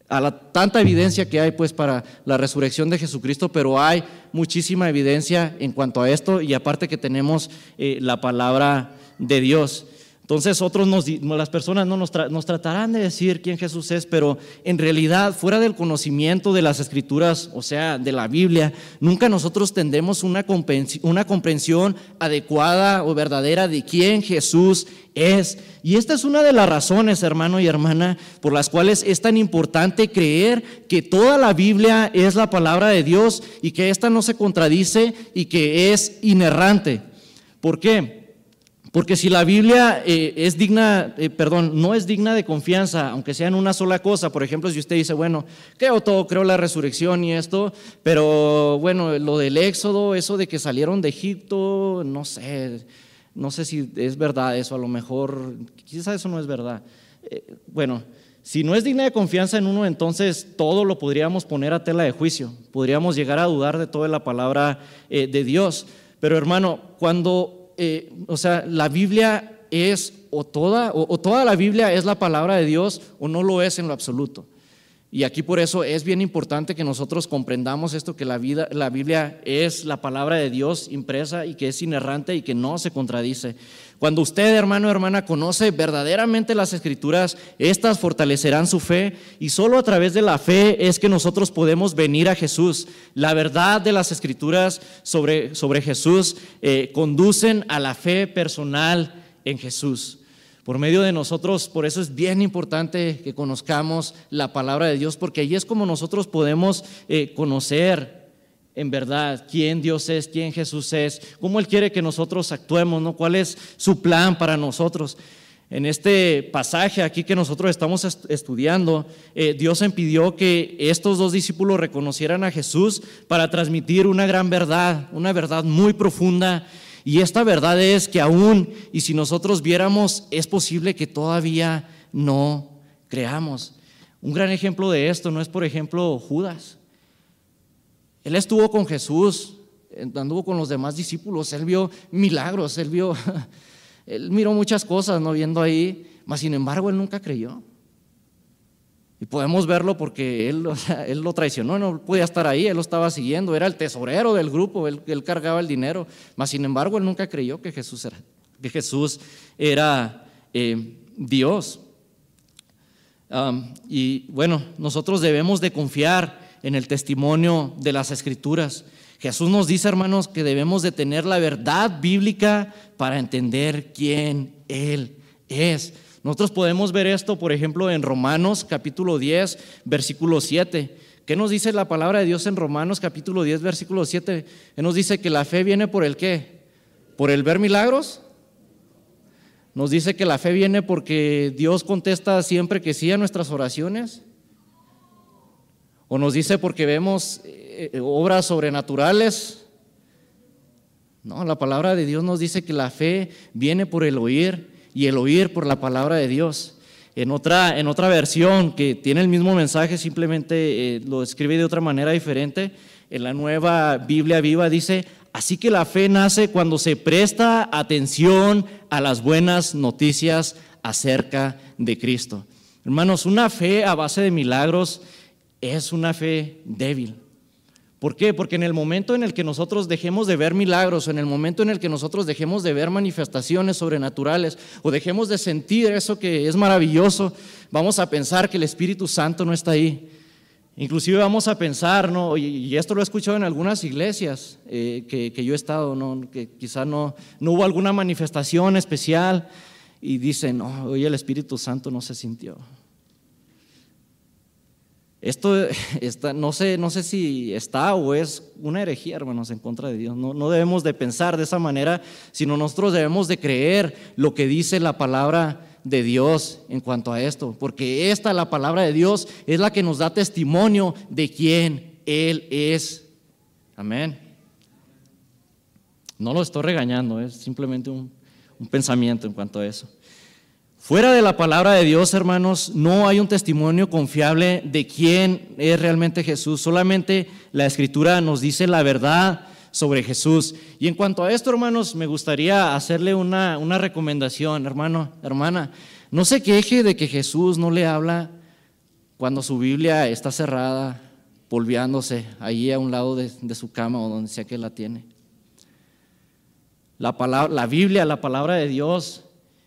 a la tanta evidencia que hay pues para la resurrección de Jesucristo, pero hay muchísima evidencia en cuanto a esto y aparte que tenemos eh, la palabra de Dios. Entonces otros nos, las personas no nos, tratarán de decir quién Jesús es, pero en realidad fuera del conocimiento de las escrituras, o sea, de la Biblia, nunca nosotros tendremos una una comprensión adecuada o verdadera de quién Jesús es. Y esta es una de las razones, hermano y hermana, por las cuales es tan importante creer que toda la Biblia es la palabra de Dios y que esta no se contradice y que es inerrante. ¿Por qué? Porque si la Biblia eh, es digna, eh, perdón, no es digna de confianza, aunque sea en una sola cosa, por ejemplo, si usted dice, bueno, creo todo, creo la resurrección y esto, pero bueno, lo del éxodo, eso de que salieron de Egipto, no sé, no sé si es verdad eso, a lo mejor, quizás eso no es verdad. Eh, bueno, si no es digna de confianza en uno, entonces todo lo podríamos poner a tela de juicio, podríamos llegar a dudar de toda la palabra de Dios. Pero hermano, cuando eh, o sea, la Biblia es o toda, o toda la Biblia es la palabra de Dios o no lo es en lo absoluto. Y aquí por eso es bien importante que nosotros comprendamos esto, que la, vida, la Biblia es la palabra de Dios impresa y que es inerrante y que no se contradice. Cuando usted, hermano o hermana, conoce verdaderamente las escrituras, estas fortalecerán su fe y solo a través de la fe es que nosotros podemos venir a Jesús. La verdad de las escrituras sobre, sobre Jesús eh, conducen a la fe personal en Jesús por medio de nosotros. Por eso es bien importante que conozcamos la palabra de Dios, porque ahí es como nosotros podemos eh, conocer en verdad quién Dios es, quién Jesús es, cómo Él quiere que nosotros actuemos, ¿no? cuál es su plan para nosotros. En este pasaje aquí que nosotros estamos estudiando, eh, Dios impidió que estos dos discípulos reconocieran a Jesús para transmitir una gran verdad, una verdad muy profunda y esta verdad es que aún, y si nosotros viéramos, es posible que todavía no creamos. Un gran ejemplo de esto no es, por ejemplo, Judas. Él estuvo con Jesús, anduvo con los demás discípulos, él vio milagros, él vio, miró muchas cosas, no viendo ahí, mas sin embargo él nunca creyó. Y podemos verlo porque él, él lo traicionó, no podía estar ahí, él lo estaba siguiendo, era el tesorero del grupo, él, cargaba el dinero, mas sin embargo él nunca creyó que Jesús era, que Jesús era eh, Dios. y bueno, nosotros debemos de confiar en el testimonio de las escrituras. Jesús nos dice, hermanos, que debemos de tener la verdad bíblica para entender quién Él es. Nosotros podemos ver esto, por ejemplo, en Romanos capítulo 10, versículo 7. ¿Qué nos dice la palabra de Dios en Romanos capítulo 10, versículo 7? ¿Qué nos dice que la fe viene por el qué? ¿Por el ver milagros? Nos dice que la fe viene porque Dios contesta siempre que sí a nuestras oraciones. O nos dice porque vemos eh, obras sobrenaturales. No, la palabra de Dios nos dice que la fe viene por el oír y el oír por la palabra de Dios. En otra, en otra versión que tiene el mismo mensaje, simplemente eh, lo escribe de otra manera diferente, en la nueva Biblia viva dice, así que la fe nace cuando se presta atención a las buenas noticias acerca de Cristo. Hermanos, una fe a base de milagros es una fe débil. ¿Por qué? Porque en el momento en el que nosotros dejemos de ver milagros, en el momento en el que nosotros dejemos de ver manifestaciones sobrenaturales o dejemos de sentir eso que es maravilloso, vamos a pensar que el Espíritu Santo no está ahí. Inclusive vamos a pensar, ¿no? y esto lo he escuchado en algunas iglesias eh, que, yo he estado, ¿no? que quizá no, no hubo alguna manifestación especial y dicen, no, hoy el Espíritu Santo no se sintió. Esto está, no, sé, no sé si está o es una herejía, hermanos, en contra de Dios. No, no debemos de pensar de esa manera, sino nosotros debemos de creer lo que dice la palabra de Dios en cuanto a esto, porque esta, la palabra de Dios, es la que nos da testimonio de quién Él es. Amén. No lo estoy regañando, es simplemente un pensamiento en cuanto a eso. Fuera de la palabra de Dios, hermanos, no hay un testimonio confiable de quién es realmente Jesús. Solamente la escritura nos dice la verdad sobre Jesús. Y en cuanto a esto, hermanos, me gustaría hacerle una, una recomendación, hermano, hermana. No se queje de que Jesús no le habla cuando su Biblia está cerrada, polviándose ahí a un lado de, de su cama o donde sea que la tiene. La, palabra, la Biblia, la palabra de Dios,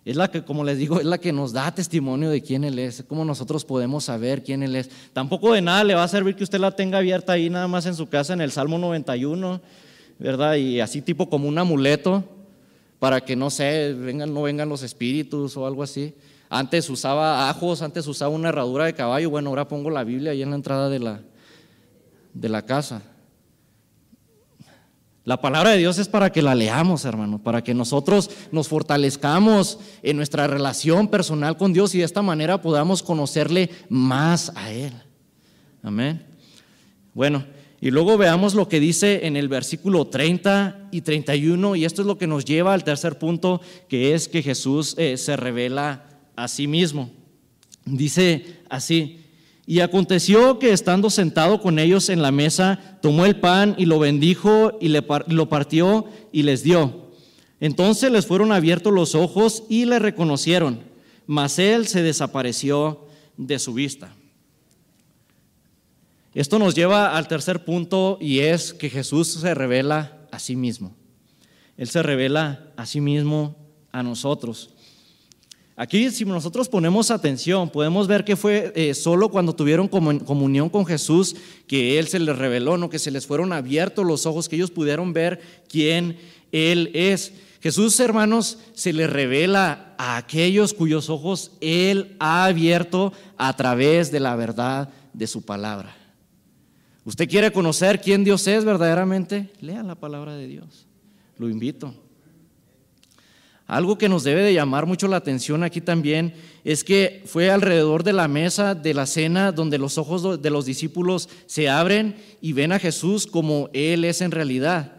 es la que, como les digo, es la que nos da testimonio de quién Él es, cómo nosotros podemos saber quién Él es. Tampoco de nada le va a servir que usted la tenga abierta ahí nada más en su casa en el Salmo 91, ¿verdad? Y así tipo como un amuleto para que no sé, vengan, no vengan los espíritus o algo así. Antes usaba ajos, antes usaba una herradura de caballo, bueno, ahora pongo la Biblia ahí en la entrada de la, de la casa. La palabra de Dios es para que la leamos, hermano, para que nosotros nos fortalezcamos en nuestra relación personal con Dios y de esta manera podamos conocerle más a Él. Amén. Bueno, y luego veamos lo que dice en el versículo 30 y 31, y esto es lo que nos lleva al tercer punto, que es que Jesús eh, se revela a sí mismo. Dice así, y aconteció que estando sentado con ellos en la mesa, tomó el pan y lo bendijo y lo partió y les dio. Entonces les fueron abiertos los ojos y le reconocieron, mas él se desapareció de su vista. Esto nos lleva al tercer punto y es que Jesús se revela a sí mismo. Él se revela a sí mismo a nosotros. Aquí, si nosotros ponemos atención, podemos ver que fue eh, solo cuando tuvieron comunión con Jesús que Él se les reveló, ¿no? que se les fueron abiertos los ojos, que ellos pudieron ver quién Él es. Jesús, hermanos, se le revela a aquellos cuyos ojos Él ha abierto a través de la verdad de su palabra. ¿Usted quiere conocer quién Dios es verdaderamente? Lea la palabra de Dios. Lo invito. Algo que nos debe de llamar mucho la atención aquí también es que fue alrededor de la mesa de la cena donde los ojos de los discípulos se abren y ven a Jesús como Él es en realidad.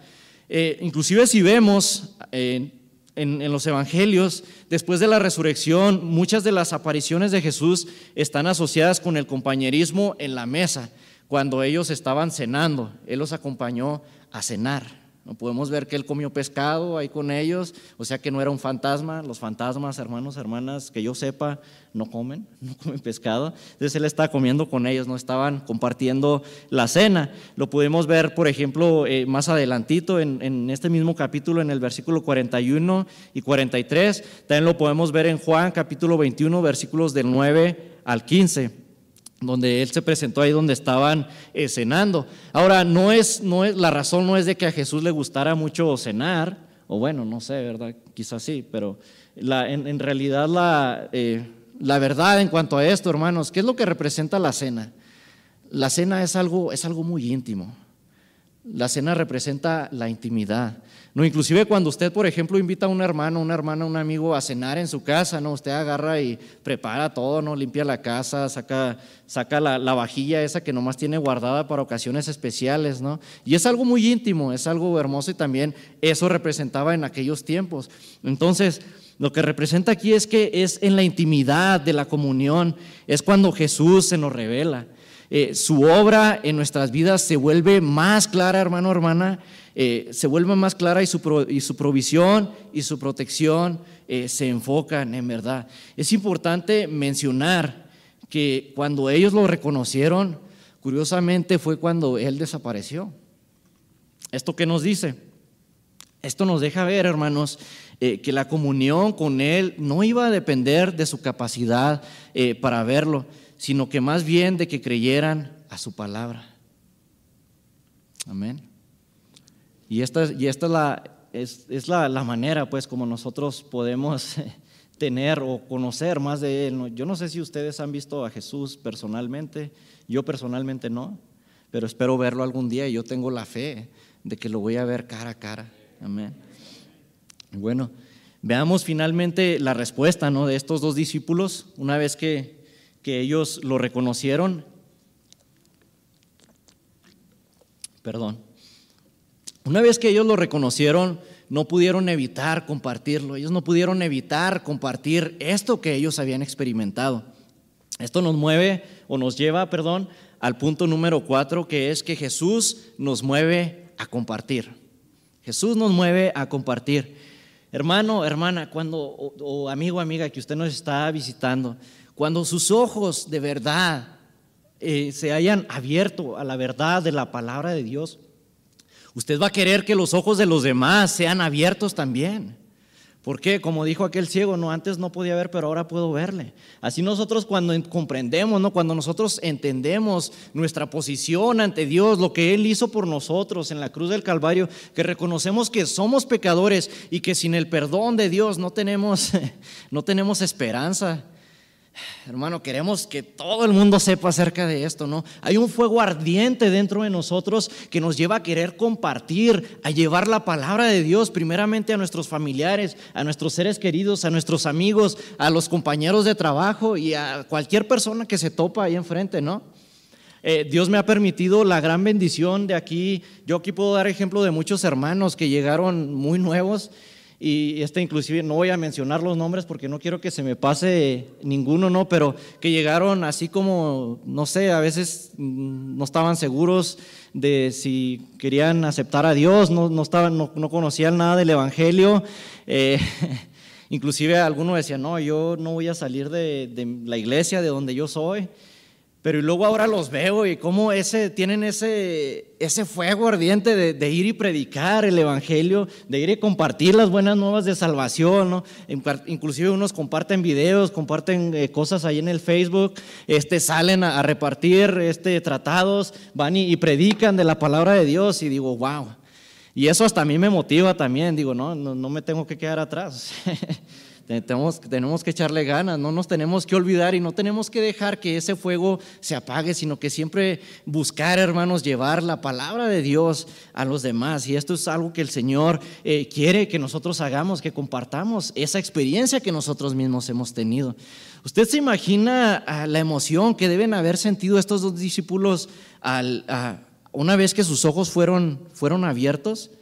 Eh, inclusive si vemos en, en, los evangelios, después de la resurrección, muchas de las apariciones de Jesús están asociadas con el compañerismo en la mesa, cuando ellos estaban cenando. Él los acompañó a cenar. Podemos ver que él comió pescado ahí con ellos, o sea que no era un fantasma. Los fantasmas, hermanos, hermanas, que yo sepa, no comen, no comen pescado. Entonces él estaba comiendo con ellos, no estaban compartiendo la cena. Lo podemos ver, por ejemplo, eh, más adelantito en, en, este mismo capítulo, en el versículo 41 y 43. También lo podemos ver en Juan capítulo 21, versículos del 9 al 15 donde él se presentó ahí donde estaban eh, cenando. Ahora, no es, no es, la razón no es de que a Jesús le gustara mucho cenar, o bueno, no sé, ¿verdad? Quizás sí, pero la, en, realidad la, eh, la verdad en cuanto a esto, hermanos, ¿qué es lo que representa la cena? La cena es algo, es algo muy íntimo. La cena representa la intimidad. No, inclusive cuando usted, por ejemplo, invita a un hermano, una hermana, un amigo a cenar en su casa, ¿no? Usted agarra y prepara todo, ¿no? Limpia la casa, saca, saca la, la, vajilla esa que nomás tiene guardada para ocasiones especiales, ¿no? Y es algo muy íntimo, es algo hermoso y también eso representaba en aquellos tiempos. Entonces, lo que representa aquí es que es en la intimidad de la comunión, es cuando Jesús se nos revela. Eh, su obra en nuestras vidas se vuelve más clara, hermano, hermana, eh, se vuelve más clara y su, y su provisión y su protección eh, se enfocan en verdad. Es importante mencionar que cuando ellos lo reconocieron, curiosamente fue cuando Él desapareció. ¿Esto qué nos dice? Esto nos deja ver, hermanos, que la comunión con Él no iba a depender de su capacidad para verlo, sino que más bien de que creyeran a su palabra. Amén. Y esta, y esta es, la, es, la, manera, pues, como nosotros podemos tener o conocer más de Él. Yo no sé si ustedes han visto a Jesús personalmente, yo personalmente no, pero espero verlo algún día y yo tengo la fe de que lo voy a ver cara a cara. Amén. Bueno, veamos finalmente la respuesta ¿no? de estos dos discípulos una vez que que ellos lo reconocieron. Perdón. Una vez que ellos lo reconocieron, no pudieron evitar compartirlo. Ellos no pudieron evitar compartir esto que ellos habían experimentado. Esto nos mueve o nos lleva, perdón, al punto número cuatro, que es que Jesús nos mueve a compartir. Jesús nos mueve a compartir. Hermano, hermana, cuando, o, amigo, amiga, que usted nos está visitando, cuando sus ojos de verdad eh, se hayan abierto a la verdad de la palabra de Dios, usted va a querer que los ojos de los demás sean abiertos también. Porque, como dijo aquel ciego, no antes no podía ver, pero ahora puedo verle. Así nosotros cuando comprendemos, ¿no? cuando nosotros entendemos nuestra posición ante Dios, lo que Él hizo por nosotros en la cruz del Calvario, que reconocemos que somos pecadores y que sin el perdón de Dios no tenemos, no tenemos esperanza. Hermano, queremos que todo el mundo sepa acerca de esto, ¿no? Hay un fuego ardiente dentro de nosotros que nos lleva a querer compartir, a llevar la palabra de Dios primeramente a nuestros familiares, a nuestros seres queridos, a nuestros amigos, a los compañeros de trabajo y a cualquier persona que se topa ahí enfrente, ¿no? Eh, Dios me ha permitido la gran bendición de aquí. Yo aquí puedo dar ejemplo de muchos hermanos que llegaron muy nuevos y este inclusive no voy a mencionar los nombres porque no quiero que se me pase ninguno, ¿no? Pero que llegaron así como, no sé, a veces mm, no estaban seguros de si querían aceptar a Dios, no, no, estaban, no, conocían nada del Evangelio. Eh, inclusive algunos decían, no, yo no voy a salir de, de la iglesia de donde yo soy. Pero luego ahora los veo y cómo ese, tienen ese, ese fuego ardiente de, ir y predicar el Evangelio, de ir y compartir las buenas nuevas de salvación. ¿no? Inclusive unos comparten videos, comparten eh, cosas ahí en el Facebook, este, salen a, repartir este, tratados, van y, predican de la palabra de Dios y digo, wow. Y eso hasta a mí me motiva también, digo, no, no me tengo que quedar atrás. Tenemos, tenemos que echarle ganas, no nos tenemos que olvidar y no tenemos que dejar que ese fuego se apague, sino que siempre buscar, hermanos, llevar la palabra de Dios a los demás. Y esto es algo que el Señor eh, quiere que nosotros hagamos, que compartamos esa experiencia que nosotros mismos hemos tenido. ¿Usted se imagina ah, la emoción que deben haber sentido estos dos discípulos al, una vez que sus ojos fueron, fueron abiertos?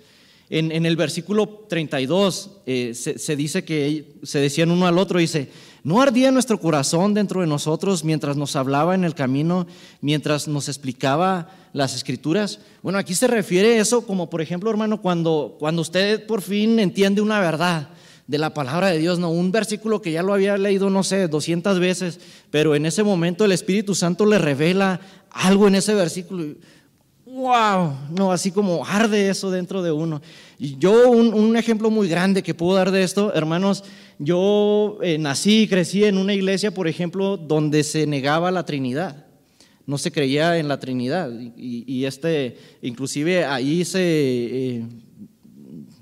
En, el versículo 32 eh, se, dice que se decían uno al otro, dice, ¿no ardía nuestro corazón dentro de nosotros mientras nos hablaba en el camino, mientras nos explicaba las escrituras? Bueno, aquí se refiere eso como, por ejemplo, hermano, cuando, cuando usted por fin entiende una verdad de la palabra de Dios, no, un versículo que ya lo había leído, no sé, 200 veces, pero en ese momento el Espíritu Santo le revela algo en ese versículo wow, no, así como arde eso dentro de uno. Yo, un, ejemplo muy grande que puedo dar de esto, hermanos, yo eh, nací y crecí en una iglesia, por ejemplo, donde se negaba la Trinidad. No se creía en la Trinidad. Y, este, inclusive ahí se, eh,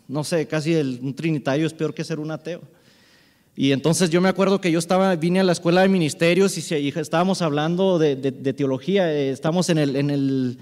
no sé, casi el, un trinitario es peor que ser un ateo. Y entonces yo me acuerdo que yo estaba, vine a la escuela de ministerios y, estábamos hablando de, teología, eh, estamos en el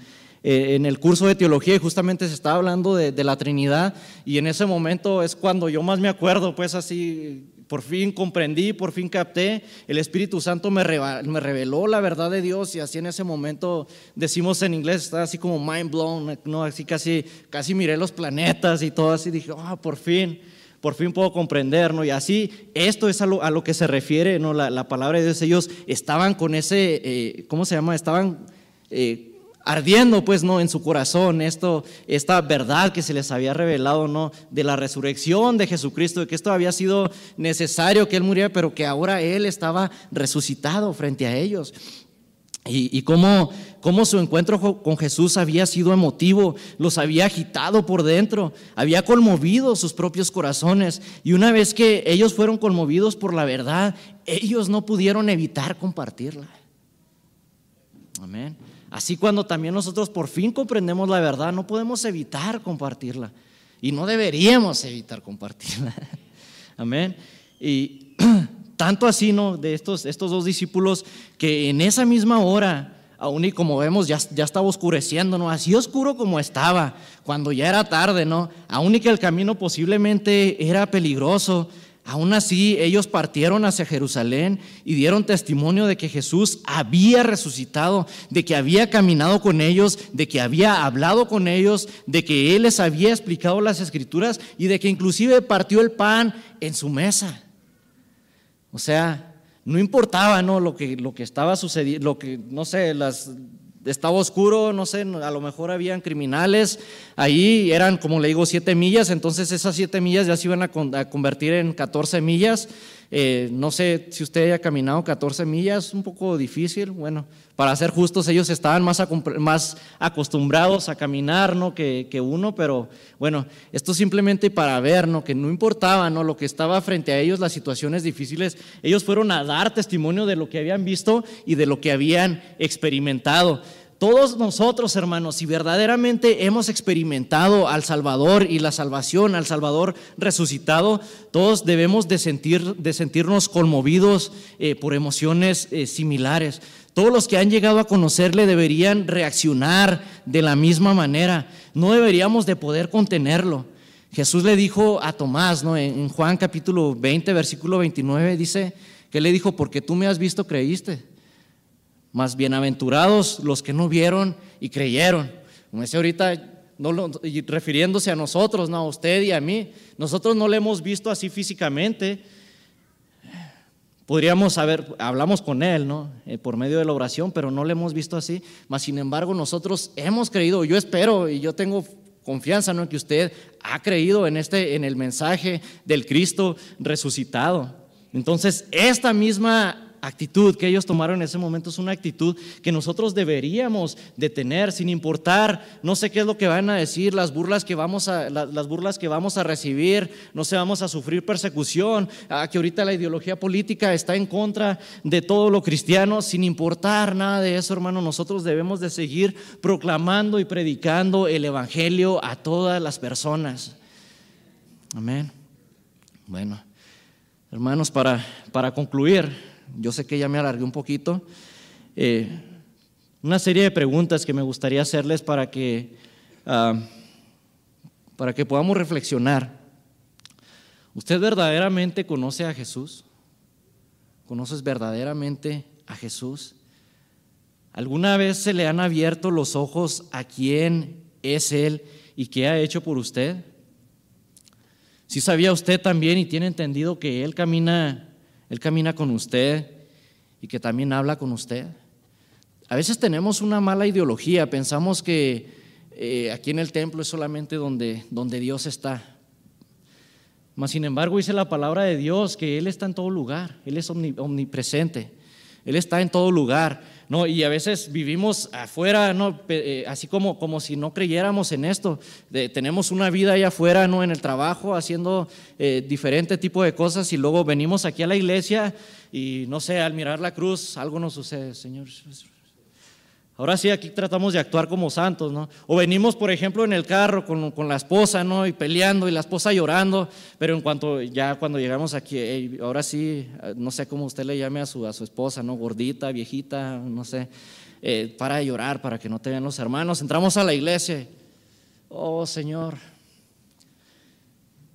eh, en el curso de teología y justamente se estaba hablando de, la Trinidad y en ese momento es cuando yo más me acuerdo, pues así, por fin comprendí, por fin capté, el Espíritu Santo me, me reveló la verdad de Dios y así en ese momento decimos en inglés, está así como mind blown, ¿no? así casi, casi miré los planetas y todo así, dije, ah, por fin por fin puedo comprender, ¿no? Y así, esto es a lo, que se refiere, ¿no? La, palabra de Dios, ellos estaban con ese, eh, ¿cómo se llama? Estaban eh, ardiendo pues no en su corazón esto esta verdad que se les había revelado no de la resurrección de Jesucristo de que esto había sido necesario que él muriera pero que ahora él estaba resucitado frente a ellos y, y cómo, cómo, su encuentro con Jesús había sido emotivo, los había agitado por dentro, había conmovido sus propios corazones. Y una vez que ellos fueron conmovidos por la verdad, ellos no pudieron evitar compartirla. Amén. Así cuando también nosotros por fin comprendemos la verdad, no podemos evitar compartirla. Y no deberíamos evitar compartirla. Amén. Y tanto así, ¿no? De estos, estos dos discípulos que en esa misma hora, aún y como vemos, ya, ya estaba oscureciendo, ¿no? Así oscuro como estaba, cuando ya era tarde, ¿no? Aún y que el camino posiblemente era peligroso, Aún así, ellos partieron hacia Jerusalén y dieron testimonio de que Jesús había resucitado, de que había caminado con ellos, de que había hablado con ellos, de que Él les había explicado las escrituras y de que inclusive partió el pan en su mesa. O sea, no importaba ¿no? Lo, que, lo que estaba sucediendo, lo que, no sé, las estaba oscuro, no sé, a lo mejor habían criminales, ahí eran, como le digo, siete millas, entonces esas siete millas ya se iban a, convertir en 14 millas. Eh, no sé si usted haya caminado 14 millas, un poco difícil, bueno, para ser justos, ellos estaban más, acostumbrados a caminar ¿no? que, que, uno, pero bueno, esto simplemente para ver ¿no? que no importaba ¿no? lo que estaba frente a ellos, las situaciones difíciles, ellos fueron a dar testimonio de lo que habían visto y de lo que habían experimentado. Todos nosotros, hermanos, si verdaderamente hemos experimentado al Salvador y la salvación, al Salvador resucitado, todos debemos de, sentir, de sentirnos conmovidos eh, por emociones eh, similares. Todos los que han llegado a conocerle deberían reaccionar de la misma manera. No deberíamos de poder contenerlo. Jesús le dijo a Tomás, ¿no? en Juan capítulo 20, versículo 29, dice que le dijo, porque tú me has visto, creíste. Más bienaventurados los que no vieron y creyeron. Como dice ahorita, refiriéndose a nosotros, no a usted y a mí. Nosotros no le hemos visto así físicamente. Podríamos saber, hablamos con Él, ¿no? Eh, por medio de la oración, pero no le hemos visto así. Mas, sin embargo, nosotros hemos creído, yo espero y yo tengo confianza, ¿no? Que usted ha creído en, este, en el mensaje del Cristo resucitado. Entonces, esta misma actitud que ellos tomaron en ese momento es una actitud que nosotros deberíamos de tener sin importar, no sé qué es lo que van a decir, las burlas que vamos a, las, burlas que vamos a recibir, no sé, vamos a sufrir persecución, que ahorita la ideología política está en contra de todo lo cristiano, sin importar nada de eso, hermano, nosotros debemos de seguir proclamando y predicando el Evangelio a todas las personas. Amén. Bueno, hermanos, para, para concluir, yo sé que ya me alargué un poquito. Eh, una serie de preguntas que me gustaría hacerles para que, ah, para que podamos reflexionar. ¿Usted verdaderamente conoce a Jesús? ¿Conoces verdaderamente a Jesús? ¿Alguna vez se le han abierto los ojos a quién es Él y qué ha hecho por usted? Si sabía usted también y tiene entendido que Él camina él camina con usted y que también habla con usted. A veces tenemos una mala ideología, pensamos que eh, aquí en el templo es solamente donde, donde Dios está. Mas sin embargo dice la palabra de Dios que Él está en todo lugar, Él es omnipresente, Él está en todo lugar. ¿No? Y a veces vivimos afuera, ¿no? Eh, así como, como si no creyéramos en esto. tenemos una vida allá afuera, ¿no? En el trabajo, haciendo eh, diferente tipo de cosas y luego venimos aquí a la iglesia y no sé, al mirar la cruz algo nos sucede, Señor. Ahora sí, aquí tratamos de actuar como santos, ¿no? O venimos, por ejemplo, en el carro con, con, la esposa, ¿no? Y peleando y la esposa llorando, pero en cuanto ya cuando llegamos aquí, ahora sí, no sé cómo usted le llame a su, a su esposa, ¿no? Gordita, viejita, no sé, eh, para de llorar para que no te vean los hermanos. Entramos a la iglesia. Oh, Señor.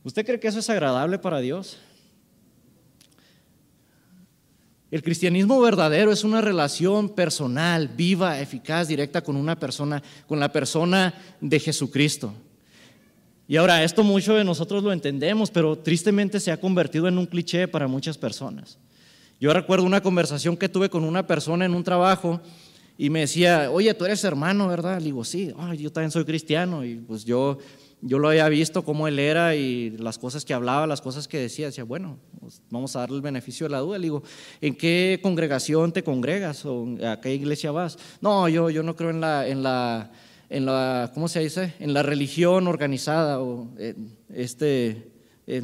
¿Usted cree que eso es agradable para Dios? El cristianismo verdadero es una relación personal, viva, eficaz, directa con una persona, con la persona de Jesucristo. Y ahora, esto mucho de nosotros lo entendemos, pero tristemente se ha convertido en un cliché para muchas personas. Yo recuerdo una conversación que tuve con una persona en un trabajo y me decía, oye, tú eres hermano, ¿verdad? Le digo, sí, yo también soy cristiano y pues yo yo lo había visto cómo él era y las cosas que hablaba, las cosas que decía. Decía, bueno, pues, vamos a darle el beneficio de la duda. Le digo, ¿en qué congregación te congregas o a qué iglesia vas? No, yo, yo no creo en la, en la, en la, ¿cómo se dice? En la religión organizada o este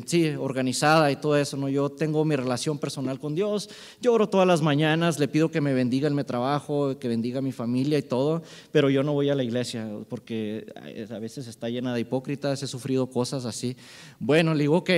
sí, organizada y todo eso, ¿no? Yo tengo mi relación personal con Dios, yo oro todas las mañanas, le pido que me bendiga en mi trabajo, que bendiga a mi familia y todo, pero yo no voy a la iglesia porque a veces está llena de hipócritas, he sufrido cosas así. Bueno, le digo, ok,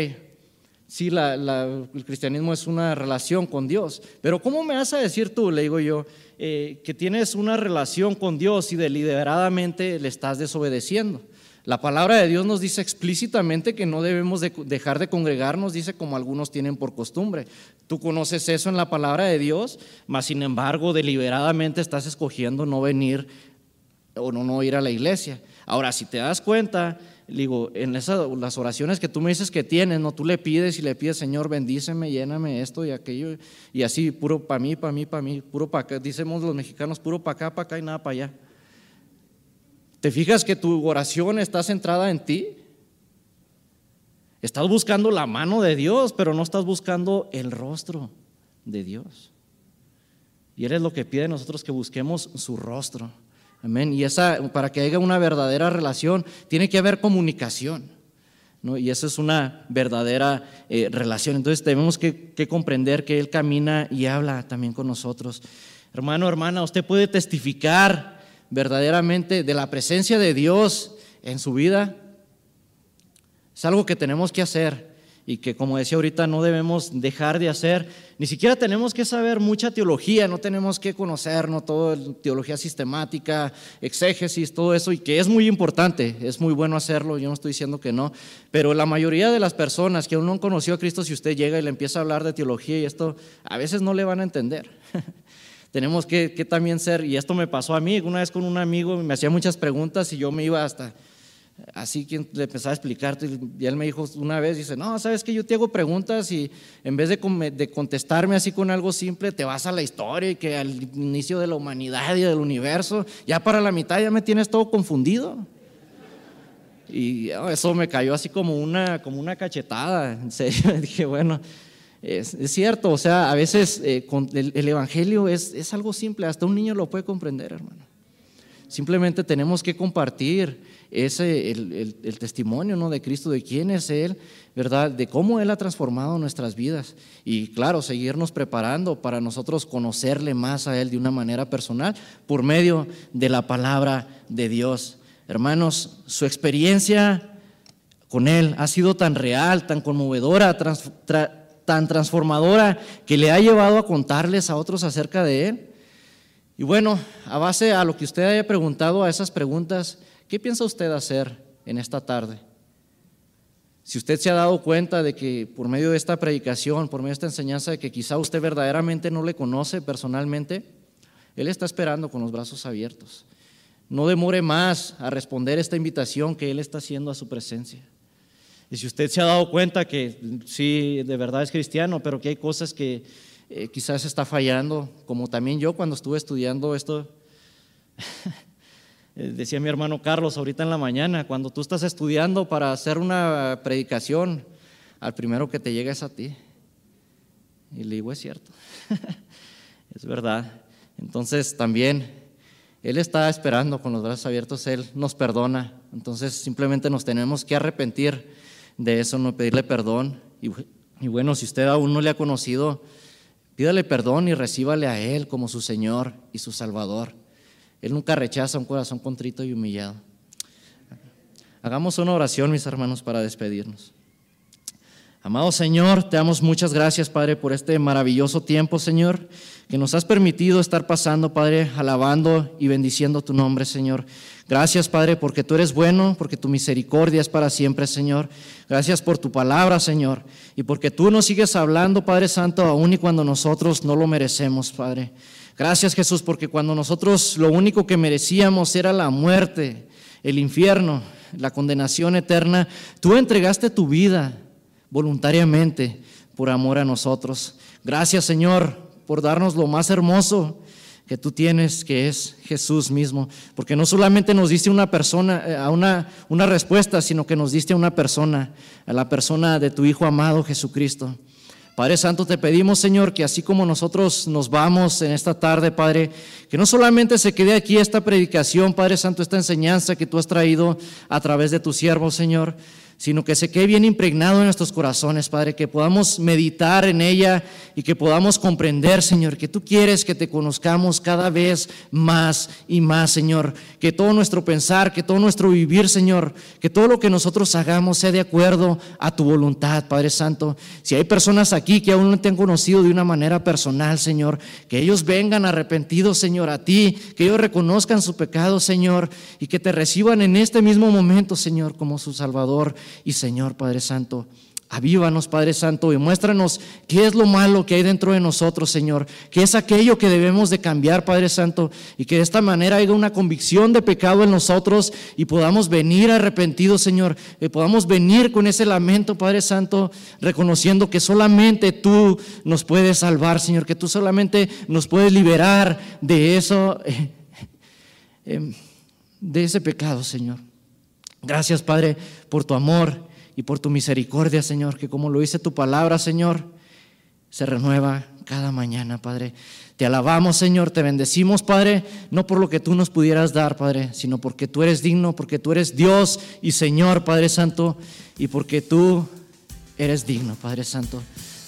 sí, el cristianismo es una relación con Dios, pero ¿cómo me vas a decir tú, le digo yo, eh, que tienes una relación con Dios y deliberadamente le estás desobedeciendo? La palabra de Dios nos dice explícitamente que no debemos dejar de congregarnos, dice como algunos tienen por costumbre. Tú conoces eso en la palabra de Dios, mas sin embargo deliberadamente estás escogiendo no venir o no, no ir a la iglesia. Ahora, si te das cuenta, digo, en esas, las oraciones que tú me dices que tienes, no, tú le pides y le pides, Señor, bendíceme, lléname esto y aquello, y así, puro para mí, para mí, para mí, puro para acá, decimos los mexicanos, puro para acá, para acá y nada para allá. ¿Te fijas que tu oración está centrada en ti? Estás buscando la mano de Dios, pero no estás buscando el rostro de Dios. Y Él es lo que pide de nosotros que busquemos su rostro. Amén. Y esa, para que haya una verdadera relación, tiene que haber comunicación. ¿no? Y esa es una verdadera eh, relación. Entonces tenemos que comprender que Él camina y habla también con nosotros. Hermano, hermana, usted puede testificar verdaderamente de la presencia de Dios en su vida, es algo que tenemos que hacer y que como decía ahorita no debemos dejar de hacer. Ni siquiera tenemos que saber mucha teología, no tenemos que conocernos todo, teología sistemática, exégesis, todo eso, y que es muy importante, es muy bueno hacerlo, yo no estoy diciendo que no, pero la mayoría de las personas que aún no han conocido a Cristo, si usted llega y le empieza a hablar de teología y esto, a veces no le van a entender. tenemos que, también ser, y esto me pasó a mí, una vez con un amigo me hacía muchas preguntas y yo me iba hasta, así que le empezaba a explicarte y él me dijo una vez, dice, no, sabes que yo te hago preguntas y en vez de, de, contestarme así con algo simple, te vas a la historia y que al inicio de la humanidad y del universo, ya para la mitad ya me tienes todo confundido. Y eso me cayó así como una, como una cachetada, en serio, dije, bueno, es, cierto, o sea, a veces eh, el, el, Evangelio es, es algo simple, hasta un niño lo puede comprender, hermano. Simplemente tenemos que compartir ese, el, testimonio ¿no? de Cristo, de quién es Él, ¿verdad? De cómo Él ha transformado nuestras vidas. Y claro, seguirnos preparando para nosotros conocerle más a Él de una manera personal por medio de la palabra de Dios. Hermanos, su experiencia con Él ha sido tan real, tan conmovedora, tan transformadora, que le ha llevado a contarles a otros acerca de Él. Y bueno, a base a lo que usted haya preguntado, a esas preguntas, ¿Qué piensa usted hacer en esta tarde? Si usted se ha dado cuenta de que por medio de esta predicación, por medio de esta enseñanza, de que quizá usted verdaderamente no le conoce personalmente, Él está esperando con los brazos abiertos. No demore más a responder esta invitación que Él está haciendo a su presencia. Y si usted se ha dado cuenta que sí, de verdad es cristiano, pero que hay cosas que eh, quizás está fallando, como también yo cuando estuve estudiando esto, Eh, decía mi hermano Carlos ahorita en la mañana, cuando tú estás estudiando para hacer una predicación, al primero que te llega es a ti. Y le digo, es cierto, es verdad. Entonces también Él está esperando con los brazos abiertos, Él nos perdona. Entonces simplemente nos tenemos que arrepentir de eso, no pedirle perdón. Y, bueno, si usted aún no le ha conocido, pídale perdón y recíbale a Él como su Señor y su Salvador. Él nunca rechaza un corazón contrito y humillado. Hagamos una oración, mis hermanos, para despedirnos. Amado Señor, te damos muchas gracias, Padre, por este maravilloso tiempo, Señor, que nos has permitido estar pasando, Padre, alabando y bendiciendo tu nombre, Señor. Gracias, Padre, porque tú eres bueno, porque tu misericordia es para siempre, Señor. Gracias por tu palabra, Señor, y porque tú nos sigues hablando, Padre Santo, aún y cuando nosotros no lo merecemos, Padre. Gracias Jesús, porque cuando nosotros lo único que merecíamos era la muerte, el infierno, la condenación eterna, tú entregaste tu vida voluntariamente por amor a nosotros. Gracias Señor por darnos lo más hermoso que tú tienes, que es Jesús mismo, porque no solamente nos diste una persona, eh, a una, una respuesta, sino que nos diste a una persona, a la persona de tu Hijo amado Jesucristo. Padre Santo, te pedimos, Señor, que así como nosotros nos vamos en esta tarde, Padre, que no solamente se quede aquí esta predicación, Padre Santo, esta enseñanza que tú has traído a través de tu siervo, Señor, sino que se quede bien impregnado en nuestros corazones, Padre, que podamos meditar en ella y que podamos comprender, Señor, que tú quieres que te conozcamos cada vez más y más, Señor, que todo nuestro pensar, que todo nuestro vivir, Señor, que todo lo que nosotros hagamos sea de acuerdo a tu voluntad, Padre Santo. Si hay personas aquí que aún no te han conocido de una manera personal, Señor, que ellos vengan arrepentidos, Señor, a ti, que ellos reconozcan su pecado, Señor, y que te reciban en este mismo momento, Señor, como su Salvador y Señor Padre Santo. Avívanos, Padre Santo, y muéstranos qué es lo malo que hay dentro de nosotros, Señor, qué es aquello que debemos de cambiar, Padre Santo, y que de esta manera haya una convicción de pecado en nosotros y podamos venir arrepentidos, Señor, y podamos venir con ese lamento, Padre Santo, reconociendo que solamente tú nos puedes salvar, Señor, que tú solamente nos puedes liberar de eso, eh, eh, de ese pecado, Señor. Gracias, Padre, por tu amor y por tu misericordia, Señor, que como lo dice tu palabra, Señor, se renueva cada mañana, Padre. Te alabamos, Señor, te bendecimos, Padre, no por lo que tú nos pudieras dar, Padre, sino porque tú eres digno, porque tú eres Dios y Señor, Padre Santo, y porque tú eres digno, Padre Santo.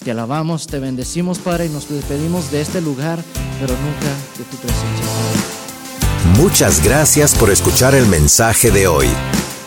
Te alabamos, te bendecimos, Padre, y nos despedimos de este lugar, pero nunca de tu presencia. Muchas gracias por escuchar el mensaje de hoy.